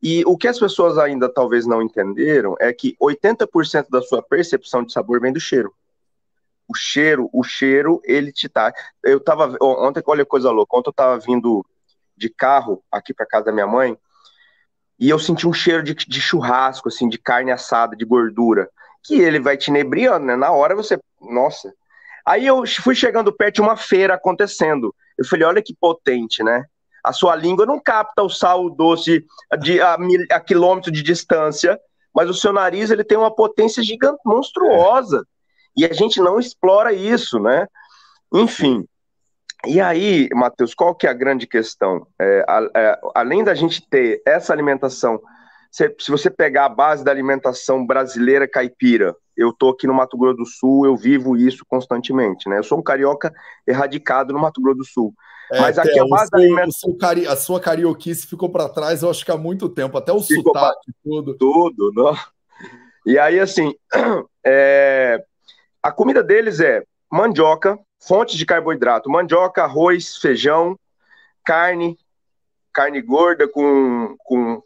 E o que as pessoas ainda talvez não entenderam é que 80% da sua percepção de sabor vem do cheiro. O cheiro, o cheiro, ele te tá. Eu tava. Ontem, olha coisa louca. Ontem eu tava vindo de carro aqui para casa da minha mãe e eu senti um cheiro de, de, churrasco, assim, de carne assada, de gordura, que ele vai te inebriando, né? Na hora você, nossa. Aí eu fui chegando perto de uma feira acontecendo. Eu falei, olha que potente, né? A sua língua não capta o sal doce de, a, a quilômetro de distância, mas o seu nariz ele tem uma potência gigante, monstruosa. E a gente não explora isso, né? Enfim, e aí, Matheus, qual que é a grande questão? É, a, é, além da gente ter essa alimentação, se, se, você pegar a base da alimentação brasileira caipira, eu tô aqui no Mato Grosso do Sul, eu vivo isso constantemente, né? Eu sou um carioca erradicado no Mato Grosso do Sul.
É, Mas aqui a base seu, da alimentação... Cari... A sua carioquice ficou para trás, eu acho que há muito tempo, até o ficou sotaque,
tudo. Tudo, não? E aí, assim, é... a comida deles é mandioca, fontes de carboidrato: mandioca, arroz, feijão, carne, carne gorda com, com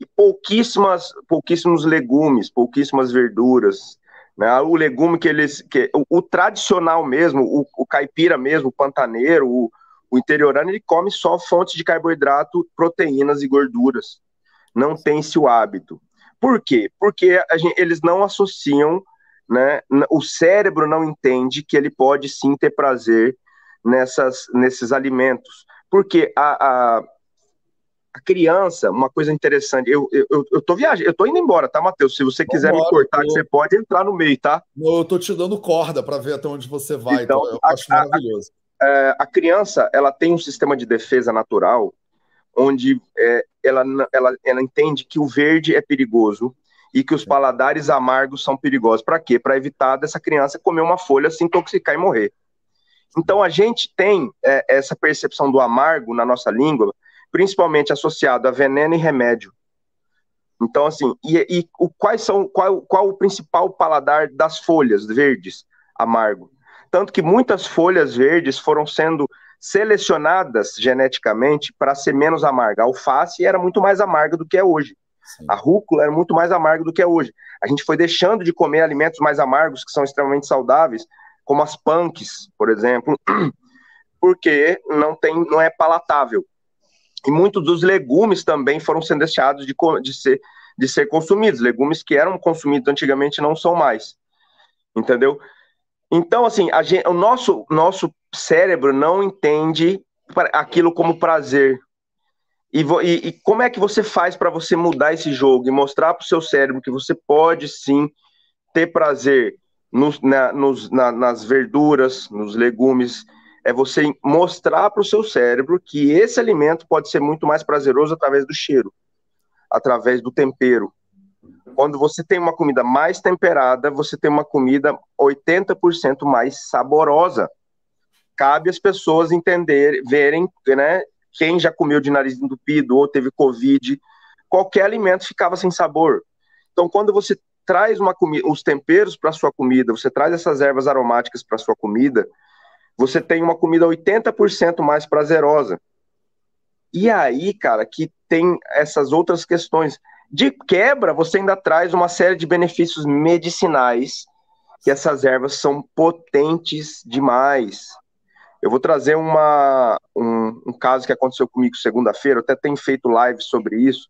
e pouquíssimas, pouquíssimos legumes, pouquíssimas verduras. Né? O legume que eles. Que, o, o tradicional mesmo, o, o, caipira mesmo, o pantaneiro, o, o interiorano, ele come só fontes de carboidrato, proteínas e gorduras. Não tem-se o hábito. Por quê? Porque gente, eles não associam né, o cérebro não entende que ele pode sim ter prazer nessas, nesses alimentos. Porque a, a, a criança, uma coisa interessante, eu, eu, eu tô viajando, eu tô indo embora, tá, Matheus? Se você quiser me cortar, tô... você pode entrar no meio, tá?
Não, eu tô te dando corda para ver até onde você vai, então, então eu a, acho maravilhoso.
A, é, a, criança, ela tem um sistema de defesa natural onde é, ela, ela, ela entende que o verde é perigoso, e que os paladares amargos são perigosos. Para quê? Para evitar dessa criança comer uma folha, se intoxicar e morrer. Então a gente tem é, essa percepção do amargo na nossa língua, principalmente associado a veneno e remédio. Então assim, e, e o, quais são qual, qual o principal paladar das folhas verdes? Amargo. Tanto que muitas folhas verdes foram sendo selecionadas geneticamente para ser menos amarga. A alface era muito mais amarga do que é hoje. Sim. A rúcula era muito mais amarga do que é hoje. A gente foi deixando de comer alimentos mais amargos, que são extremamente saudáveis, como as punks, por exemplo, porque não, tem, não é palatável. E muitos dos legumes também foram sendo deixados de, de, ser, de ser consumidos. Legumes que eram consumidos antigamente não são mais. Entendeu? Então, assim, gente, o nosso, nosso cérebro não entende aquilo como prazer. E, e, e como é que você faz para você mudar esse jogo e mostrar para o seu cérebro que você pode sim ter prazer na, nos, na, nas verduras, nos legumes? É você mostrar para o seu cérebro que esse alimento pode ser muito mais prazeroso através do cheiro, através do tempero. Quando você tem uma comida mais temperada, você tem uma comida 80% mais saborosa. Cabe às pessoas entenderem, verem, né, quem já comeu de nariz entupido ou teve Covid, qualquer alimento ficava sem sabor. Então, quando você traz uma comida, os temperos para sua comida, você traz essas ervas aromáticas para sua comida, você tem uma comida 80% mais prazerosa. E aí, cara, que tem essas outras questões. De quebra, você ainda traz uma série de benefícios medicinais, que essas ervas são potentes demais. Eu vou trazer uma, um, um caso que aconteceu comigo segunda-feira, até tenho feito live sobre isso.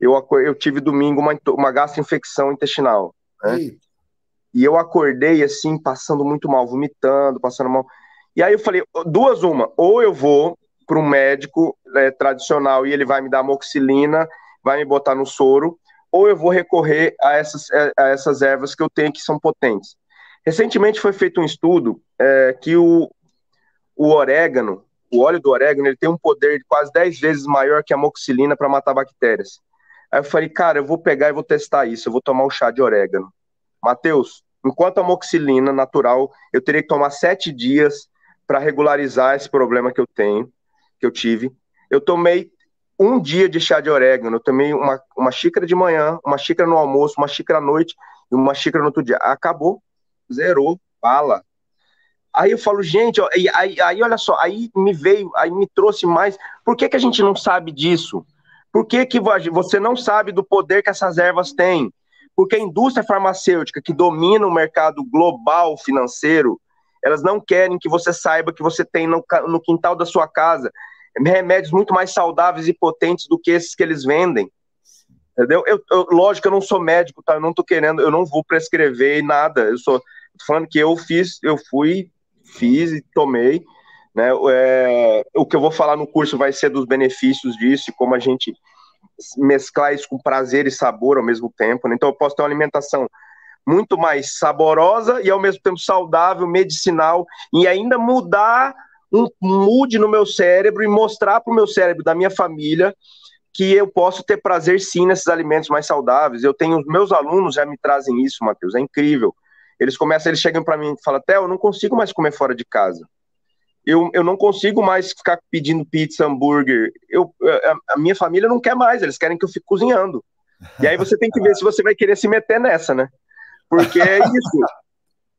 Eu, eu tive domingo uma, uma gastroinfecção intestinal. Né? E eu acordei assim, passando muito mal, vomitando, passando mal. E aí eu falei, duas uma, ou eu vou para um médico é, tradicional e ele vai me dar amoxilina, vai me botar no soro, ou eu vou recorrer a essas, é, a essas ervas que eu tenho que são potentes. Recentemente foi feito um estudo é, que o, o orégano, o óleo do orégano, ele tem um poder de quase 10 vezes maior que a amoxilina para matar bactérias. Aí eu falei, cara, eu vou pegar e vou testar isso, eu vou tomar um chá de orégano. Matheus, enquanto a amoxilina natural, eu teria que tomar sete dias para regularizar esse problema que eu tenho, que eu tive. Eu tomei um dia de chá de orégano, eu tomei uma, uma xícara de manhã, uma xícara no almoço, uma xícara à noite e uma xícara no outro dia. Acabou, zerou, bala. Aí eu falo, gente, ó, aí, aí, aí, olha só, aí me veio, aí me trouxe mais. Por que, que a gente não sabe disso? Por que, que você não sabe do poder que essas ervas têm? Porque a indústria farmacêutica que domina o mercado global financeiro, elas não querem que você saiba que você tem no, no quintal da sua casa remédios muito mais saudáveis e potentes do que esses que eles vendem. Entendeu? Eu, eu, lógico eu não sou médico, tá? Eu não tô querendo, eu não vou prescrever nada. Eu sou falando que eu fiz, eu fui, fiz e tomei. Né? É, o que eu vou falar no curso vai ser dos benefícios disso e como a gente mesclar isso com prazer e sabor ao mesmo tempo. Né? Então eu posso ter uma alimentação muito mais saborosa e ao mesmo tempo saudável, medicinal e ainda mudar um mude no meu cérebro e mostrar para o meu cérebro da minha família que eu posso ter prazer sim nesses alimentos mais saudáveis. Eu tenho os meus alunos já me trazem isso, Matheus, é incrível. Eles começam, eles chegam para mim e falam: "Theo, eu não consigo mais comer fora de casa. Eu, eu não consigo mais ficar pedindo pizza, hambúrguer. Eu, a, a minha família não quer mais, eles querem que eu fique cozinhando. E aí você tem que ver se você vai querer se meter nessa, né? Porque é isso.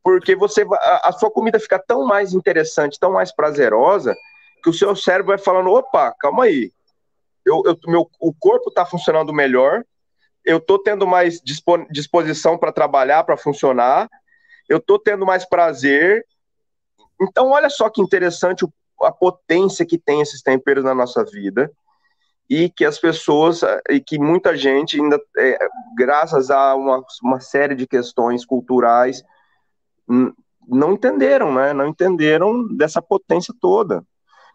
Porque você a, a sua comida fica tão mais interessante, tão mais prazerosa, que o seu cérebro vai falando: opa, calma aí. Eu, eu, meu, o corpo está funcionando melhor, eu estou tendo mais disposição para trabalhar, para funcionar, eu estou tendo mais prazer. Então, olha só que interessante a potência que tem esses temperos na nossa vida e que as pessoas e que muita gente ainda, é, graças a uma, uma série de questões culturais, não entenderam, né? Não entenderam dessa potência toda.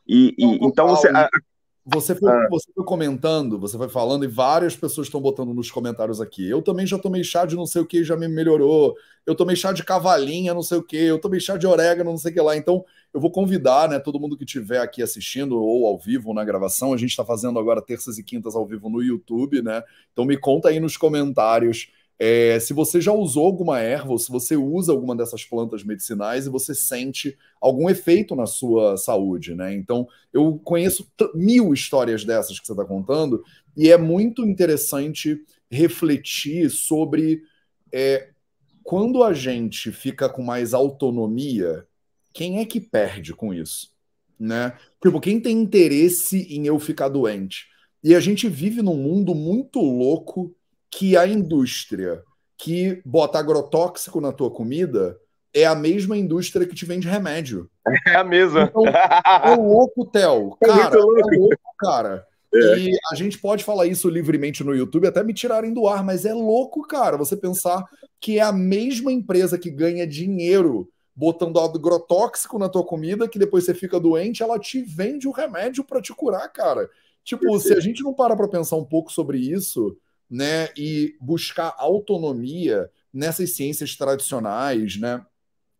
E, e então você.
Você foi, ah. você foi comentando, você foi falando, e várias pessoas estão botando nos comentários aqui. Eu também já tomei chá de não sei o que, já me melhorou. Eu tomei chá de cavalinha, não sei o que. Eu tomei chá de orégano, não sei o que lá. Então, eu vou convidar, né, todo mundo que estiver aqui assistindo, ou ao vivo, ou na gravação. A gente está fazendo agora terças e quintas ao vivo no YouTube, né? Então, me conta aí nos comentários é, se você já usou alguma erva, ou se você usa alguma dessas plantas medicinais e você sente algum efeito na sua saúde, né? Então, eu conheço mil histórias dessas que você está contando, e é muito interessante refletir sobre é, quando a gente fica com mais autonomia, quem é que perde com isso? Né? Tipo, quem tem interesse em eu ficar doente? E a gente vive num mundo muito louco que a indústria que bota agrotóxico na tua comida é a mesma indústria que te vende remédio.
É a mesma. Então,
é louco, Theo. É cara, é, louco. é louco, cara. É. E a gente pode falar isso livremente no YouTube, até me tirarem do ar, mas é louco, cara, você pensar que é a mesma empresa que ganha dinheiro botando agrotóxico na tua comida, que depois você fica doente, ela te vende o remédio para te curar, cara. Tipo, se a gente não para para pensar um pouco sobre isso, né, e buscar autonomia nessas ciências tradicionais, né,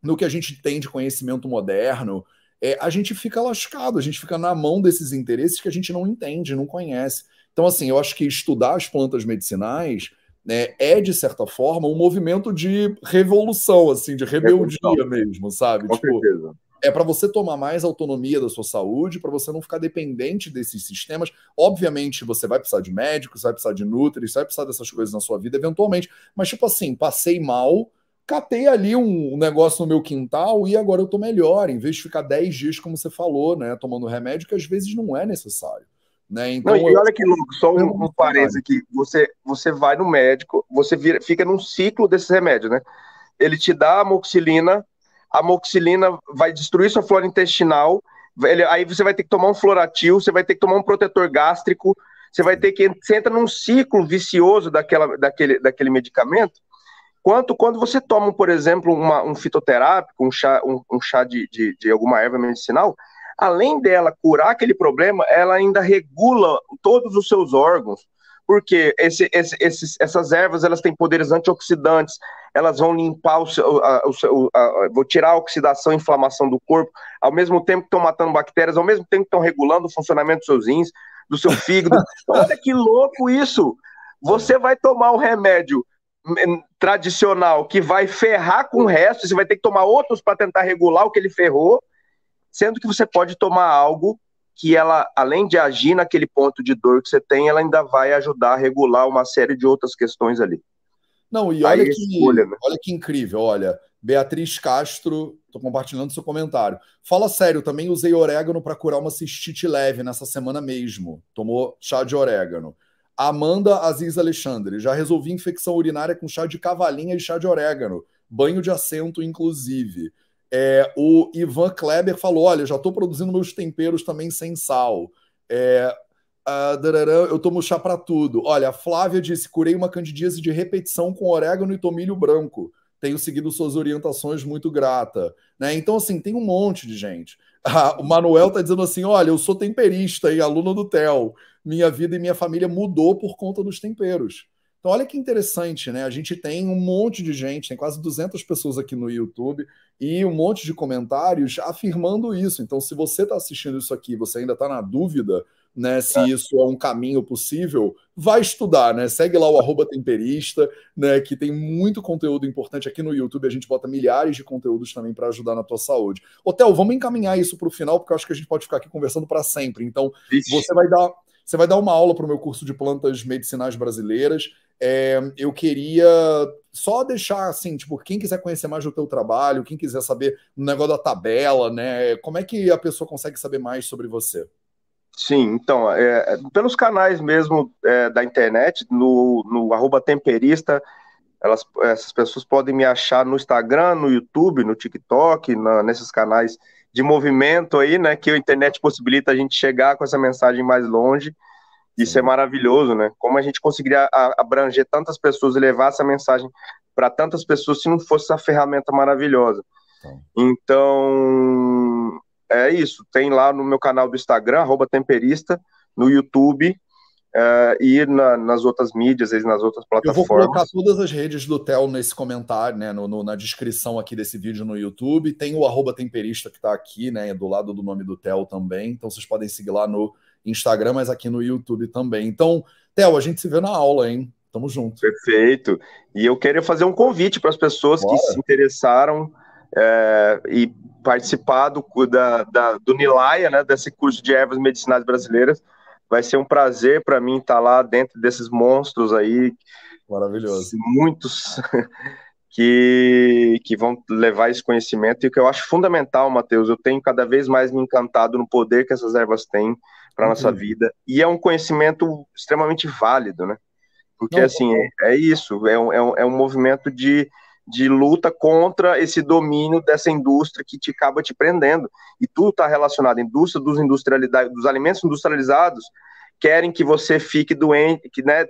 no que a gente tem de conhecimento moderno, é, a gente fica lascado, a gente fica na mão desses interesses que a gente não entende, não conhece. Então, assim, eu acho que estudar as plantas medicinais né, é, de certa forma, um movimento de revolução, assim, de rebeldia revolução. mesmo, sabe?
Com tipo, certeza
é para você tomar mais autonomia da sua saúde, para você não ficar dependente desses sistemas. Obviamente, você vai precisar de médicos, vai precisar de nutri, você vai precisar dessas coisas na sua vida eventualmente. Mas, tipo assim, passei mal, catei ali um negócio no meu quintal e agora eu tô melhor, em vez de ficar 10 dias, como você falou, né, tomando remédio, que às vezes não é necessário. Né?
Então, não, e olha que louco, só um, um parênteses aqui. Você, você vai no médico, você vira, fica num ciclo desses remédios, né? Ele te dá amoxilina, a moxilina vai destruir sua flora intestinal, ele, aí você vai ter que tomar um floratil, você vai ter que tomar um protetor gástrico, você vai ter que você entra num ciclo vicioso daquela, daquele, daquele medicamento. Quanto quando você toma, por exemplo, uma, um fitoterápico, um chá, um, um chá de, de, de alguma erva medicinal, além dela curar aquele problema, ela ainda regula todos os seus órgãos, porque esse, esse, esses, essas ervas elas têm poderes antioxidantes, elas vão limpar o seu, a, o seu a, vão tirar a oxidação e inflamação do corpo, ao mesmo tempo que estão matando bactérias, ao mesmo tempo que estão regulando o funcionamento dos seus rins, do seu fígado. Olha que louco isso! Você vai tomar um remédio hum, tradicional que vai ferrar com o resto, você vai ter que tomar outros para tentar regular o que ele ferrou, sendo que você pode tomar algo que ela, além de agir naquele ponto de dor que você tem, ela ainda vai ajudar a regular uma série de outras questões ali.
Não, e olha, Aí, que, escolha, né? olha que incrível, olha. Beatriz Castro, estou compartilhando seu comentário. Fala sério, também usei orégano para curar uma cistite leve nessa semana mesmo. Tomou chá de orégano. Amanda Aziz Alexandre, já resolvi infecção urinária com chá de cavalinha e chá de orégano. Banho de assento, inclusive. É, o Ivan Kleber falou: olha, já estou produzindo meus temperos também sem sal. É, eu tomo chá para tudo. Olha, a Flávia disse: curei uma candidíase de repetição com orégano e tomilho branco. Tenho seguido suas orientações, muito grata. Né? Então, assim, tem um monte de gente. Ah, o Manuel está dizendo assim: olha, eu sou temperista e aluno do TEL. Minha vida e minha família mudou por conta dos temperos. Então, olha que interessante, né? A gente tem um monte de gente, tem quase 200 pessoas aqui no YouTube e um monte de comentários afirmando isso. Então, se você está assistindo isso aqui, você ainda está na dúvida, né, se é. isso é um caminho possível, vai estudar, né? Segue lá o arroba temperista, né? Que tem muito conteúdo importante aqui no YouTube. A gente bota milhares de conteúdos também para ajudar na tua saúde. Hotel, vamos encaminhar isso para o final, porque eu acho que a gente pode ficar aqui conversando para sempre. Então, Ixi. você vai dar. Você vai dar uma aula para o meu curso de plantas medicinais brasileiras. É, eu queria só deixar assim, tipo, quem quiser conhecer mais do teu trabalho, quem quiser saber o negócio da tabela, né? Como é que a pessoa consegue saber mais sobre você?
Sim, então, é, pelos canais mesmo é, da internet, no, no temperista, elas, essas pessoas podem me achar no Instagram, no YouTube, no TikTok, na, nesses canais de movimento aí, né, que a internet possibilita a gente chegar com essa mensagem mais longe. Isso é maravilhoso, né? Como a gente conseguiria abranger tantas pessoas e levar essa mensagem para tantas pessoas se não fosse essa ferramenta maravilhosa. Então, é isso. Tem lá no meu canal do Instagram, temperista, no YouTube uh, e na, nas outras mídias, nas outras plataformas. Eu vou
colocar todas as redes do Tel nesse comentário, né, no, no, na descrição aqui desse vídeo no YouTube. Tem o arroba temperista que está aqui, né, do lado do nome do Tel também. Então vocês podem seguir lá no Instagram, mas aqui no YouTube também. Então, Theo, a gente se vê na aula, hein? Tamo junto.
Perfeito. E eu quero fazer um convite para as pessoas Bora. que se interessaram é, e participar do, da, da, do Nilaia, né, desse curso de ervas medicinais brasileiras. Vai ser um prazer para mim estar lá dentro desses monstros aí.
Maravilhoso.
Muitos que, que vão levar esse conhecimento e que eu acho fundamental, Matheus. Eu tenho cada vez mais me encantado no poder que essas ervas têm para uhum. nossa vida. E é um conhecimento extremamente válido, né? Porque, Não, assim, é, é, isso, é um, é, um, é um movimento de, de luta contra esse domínio dessa indústria que te acaba te prendendo. E tudo está relacionado. A indústria dos, industrialidade, dos alimentos industrializados querem que você fique doente, que, né,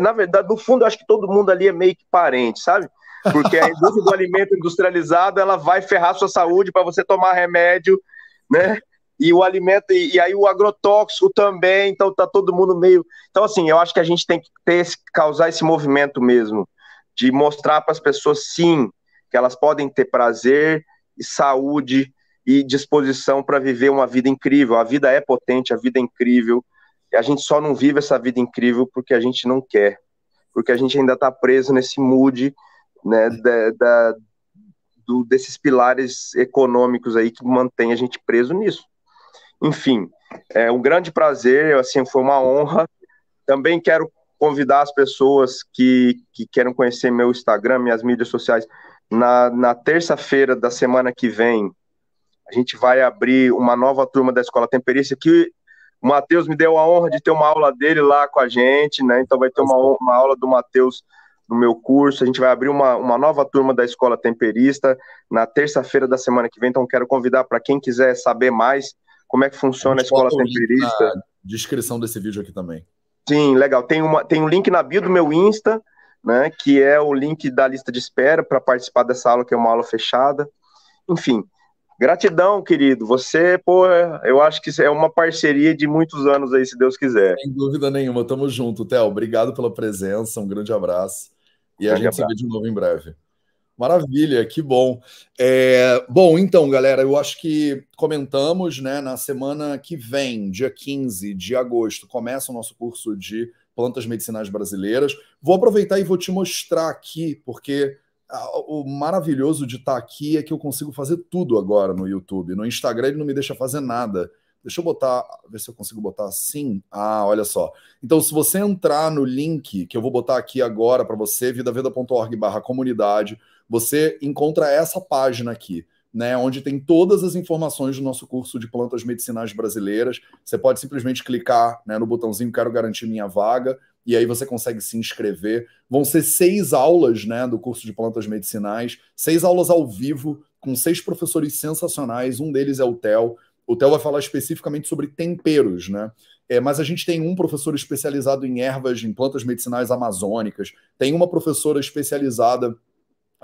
na verdade, no fundo, eu acho que todo mundo ali é meio que parente, sabe? Porque a indústria do alimento industrializado, ela vai ferrar sua saúde para você tomar remédio, né? e o alimento, e, e, aí o agrotóxico também, então tá todo mundo meio. Então, assim, eu acho que a gente tem que ter esse, causar esse movimento mesmo, de mostrar para as pessoas, sim, que elas podem ter prazer e saúde e disposição para viver uma vida incrível. A vida é potente, a vida é incrível. E a gente só não vive essa vida incrível porque a gente não quer, porque a gente ainda está preso nesse mood né, da, da do, desses pilares econômicos aí que mantém a gente preso nisso. Enfim, é um grande prazer, assim, foi uma honra. Também quero convidar as pessoas que, que querem conhecer meu Instagram, minhas mídias sociais. Na, na terça-feira da semana que vem, a gente vai abrir uma nova turma da Escola Temperícia, que o Matheus me deu a honra de ter uma aula dele lá com a gente, né? Então vai ter uma, uma aula do Matheus no meu curso. A gente vai abrir uma, uma nova turma da Escola Temperista na terça-feira da semana que vem. Então, quero convidar para quem quiser saber mais como é que funciona a, a Escola Temperista. Na
descrição desse vídeo aqui também.
Sim, legal. Tem, uma, tem um link na bio do meu Insta, né, que é o link da lista de espera para participar dessa aula, que é uma aula fechada. Enfim, gratidão, querido. Você, pô, eu acho que é uma parceria de muitos anos aí, se Deus quiser.
Sem dúvida nenhuma. Tamo junto, Theo. Obrigado pela presença. Um grande abraço. E a gente abraço. se vê de novo em breve. Maravilha, que bom. É, bom, então, galera, eu acho que comentamos, né? Na semana que vem, dia 15 de agosto, começa o nosso curso de plantas medicinais brasileiras. Vou aproveitar e vou te mostrar aqui, porque o maravilhoso de estar aqui é que eu consigo fazer tudo agora no YouTube. No Instagram ele não me deixa fazer nada. Deixa eu botar, ver se eu consigo botar assim. Ah, olha só. Então, se você entrar no link que eu vou botar aqui agora para você, vidaveda.org barra comunidade, você encontra essa página aqui, né? Onde tem todas as informações do nosso curso de plantas medicinais brasileiras. Você pode simplesmente clicar né, no botãozinho Quero Garantir Minha Vaga, e aí você consegue se inscrever. Vão ser seis aulas né, do curso de plantas medicinais, seis aulas ao vivo, com seis professores sensacionais. Um deles é o Theo. O Theo vai falar especificamente sobre temperos, né? É, mas a gente tem um professor especializado em ervas, em plantas medicinais amazônicas, tem uma professora especializada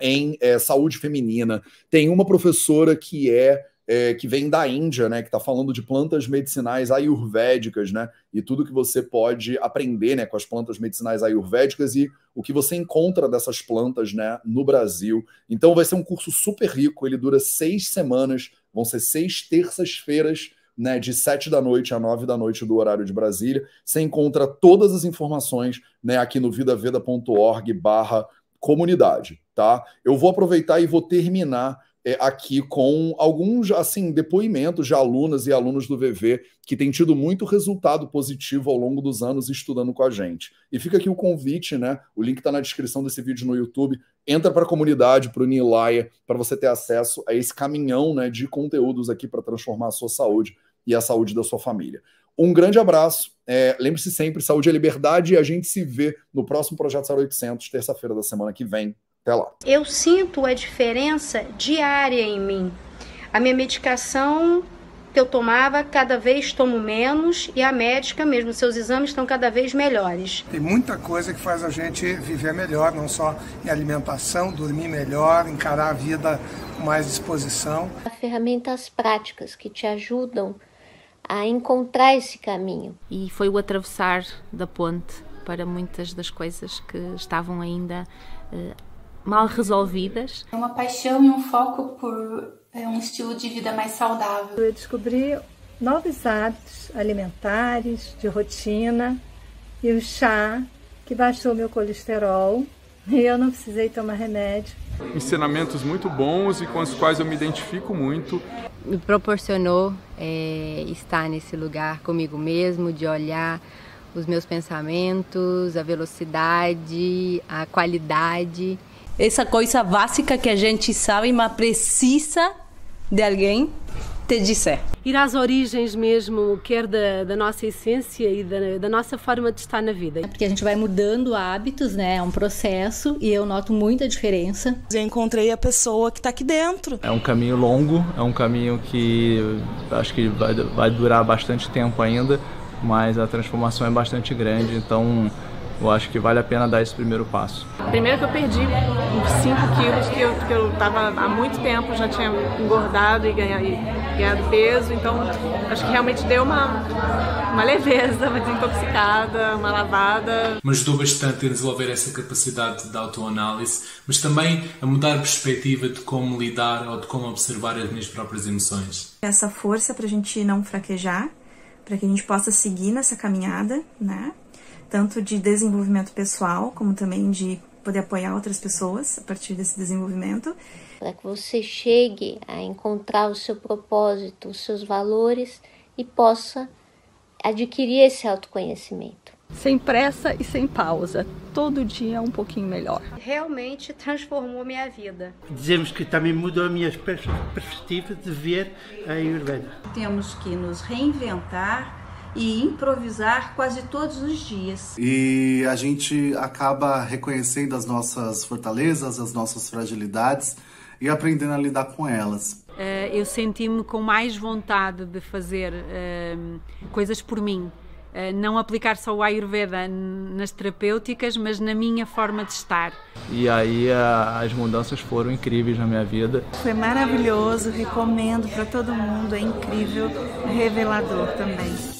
em é, saúde feminina, tem uma professora que é é, que vem da Índia, né, que está falando de plantas medicinais ayurvédicas, né, e tudo que você pode aprender, né, com as plantas medicinais ayurvédicas e o que você encontra dessas plantas, né, no Brasil. Então vai ser um curso super rico, ele dura seis semanas, vão ser seis terças-feiras, né, de sete da noite a nove da noite do horário de Brasília. Você encontra todas as informações, né, aqui no vidaveda.org barra comunidade, tá? Eu vou aproveitar e vou terminar é, aqui com alguns assim depoimentos de alunas e alunos do VV que têm tido muito resultado positivo ao longo dos anos estudando com a gente. E fica aqui o convite, né? O link está na descrição desse vídeo no YouTube. Entra para a comunidade, para o Nilaia, para você ter acesso a esse caminhão né, de conteúdos aqui para transformar a sua saúde e a saúde da sua família. Um grande abraço. É, Lembre-se sempre, saúde é liberdade e a gente se vê no próximo Projeto 0800, terça-feira da semana que vem. Até lá.
Eu sinto a diferença diária em mim. A minha medicação que eu tomava, cada vez tomo menos e a médica mesmo, seus exames estão cada vez melhores.
Tem muita coisa que faz a gente viver melhor, não só em alimentação, dormir melhor, encarar a vida com mais disposição.
Ferramentas práticas que te ajudam a encontrar esse caminho.
E foi o atravessar da ponte para muitas das coisas que estavam ainda uh, mal resolvidas.
É uma paixão e um foco por é, um estilo de vida mais saudável.
Eu descobri novos hábitos alimentares, de rotina, e o chá que baixou meu colesterol e eu não precisei tomar remédio.
Ensinamentos muito bons e com os quais eu me identifico muito.
Me proporcionou é, estar nesse lugar comigo mesmo, de olhar os meus pensamentos, a velocidade, a qualidade
essa coisa básica que a gente sabe, mas precisa de alguém te dizer.
Ir às origens mesmo, quer da, da nossa essência e da, da, nossa forma de estar na vida.
Porque a gente vai mudando hábitos, né? É um processo e eu noto muita diferença.
Eu encontrei a pessoa que está aqui dentro.
É um caminho longo, é um caminho que acho que vai, vai durar bastante tempo ainda, mas a transformação é bastante grande, então eu acho que vale a pena dar esse primeiro passo.
Primeiro que eu perdi 5 quilos que eu, que eu tava há muito tempo, já tinha engordado e ganhado, e ganhado peso, então acho que realmente deu uma, uma leveza, uma desintoxicada, uma lavada.
Me ajudou bastante a desenvolver essa capacidade de autoanálise, mas também a mudar a perspectiva de como lidar ou de como observar as minhas próprias emoções.
Essa força para a gente não fraquejar, para que a gente possa seguir nessa caminhada, né? Tanto de desenvolvimento pessoal, como também de poder apoiar outras pessoas a partir desse desenvolvimento.
Para que você chegue a encontrar o seu propósito, os seus valores e possa adquirir esse autoconhecimento.
Sem pressa e sem pausa, todo dia um pouquinho melhor.
Realmente transformou minha vida.
Dizemos que também mudou a minha perspectiva de ver a Ayurveda.
Temos que nos reinventar e improvisar quase todos os dias.
E a gente acaba reconhecendo as nossas fortalezas, as nossas fragilidades e aprendendo a lidar com elas.
Uh, eu senti-me com mais vontade de fazer uh, coisas por mim. Uh, não aplicar só o Ayurveda nas terapêuticas, mas na minha forma de estar.
E aí as mudanças foram incríveis na minha vida.
Foi maravilhoso, recomendo para todo mundo, é incrível, revelador também.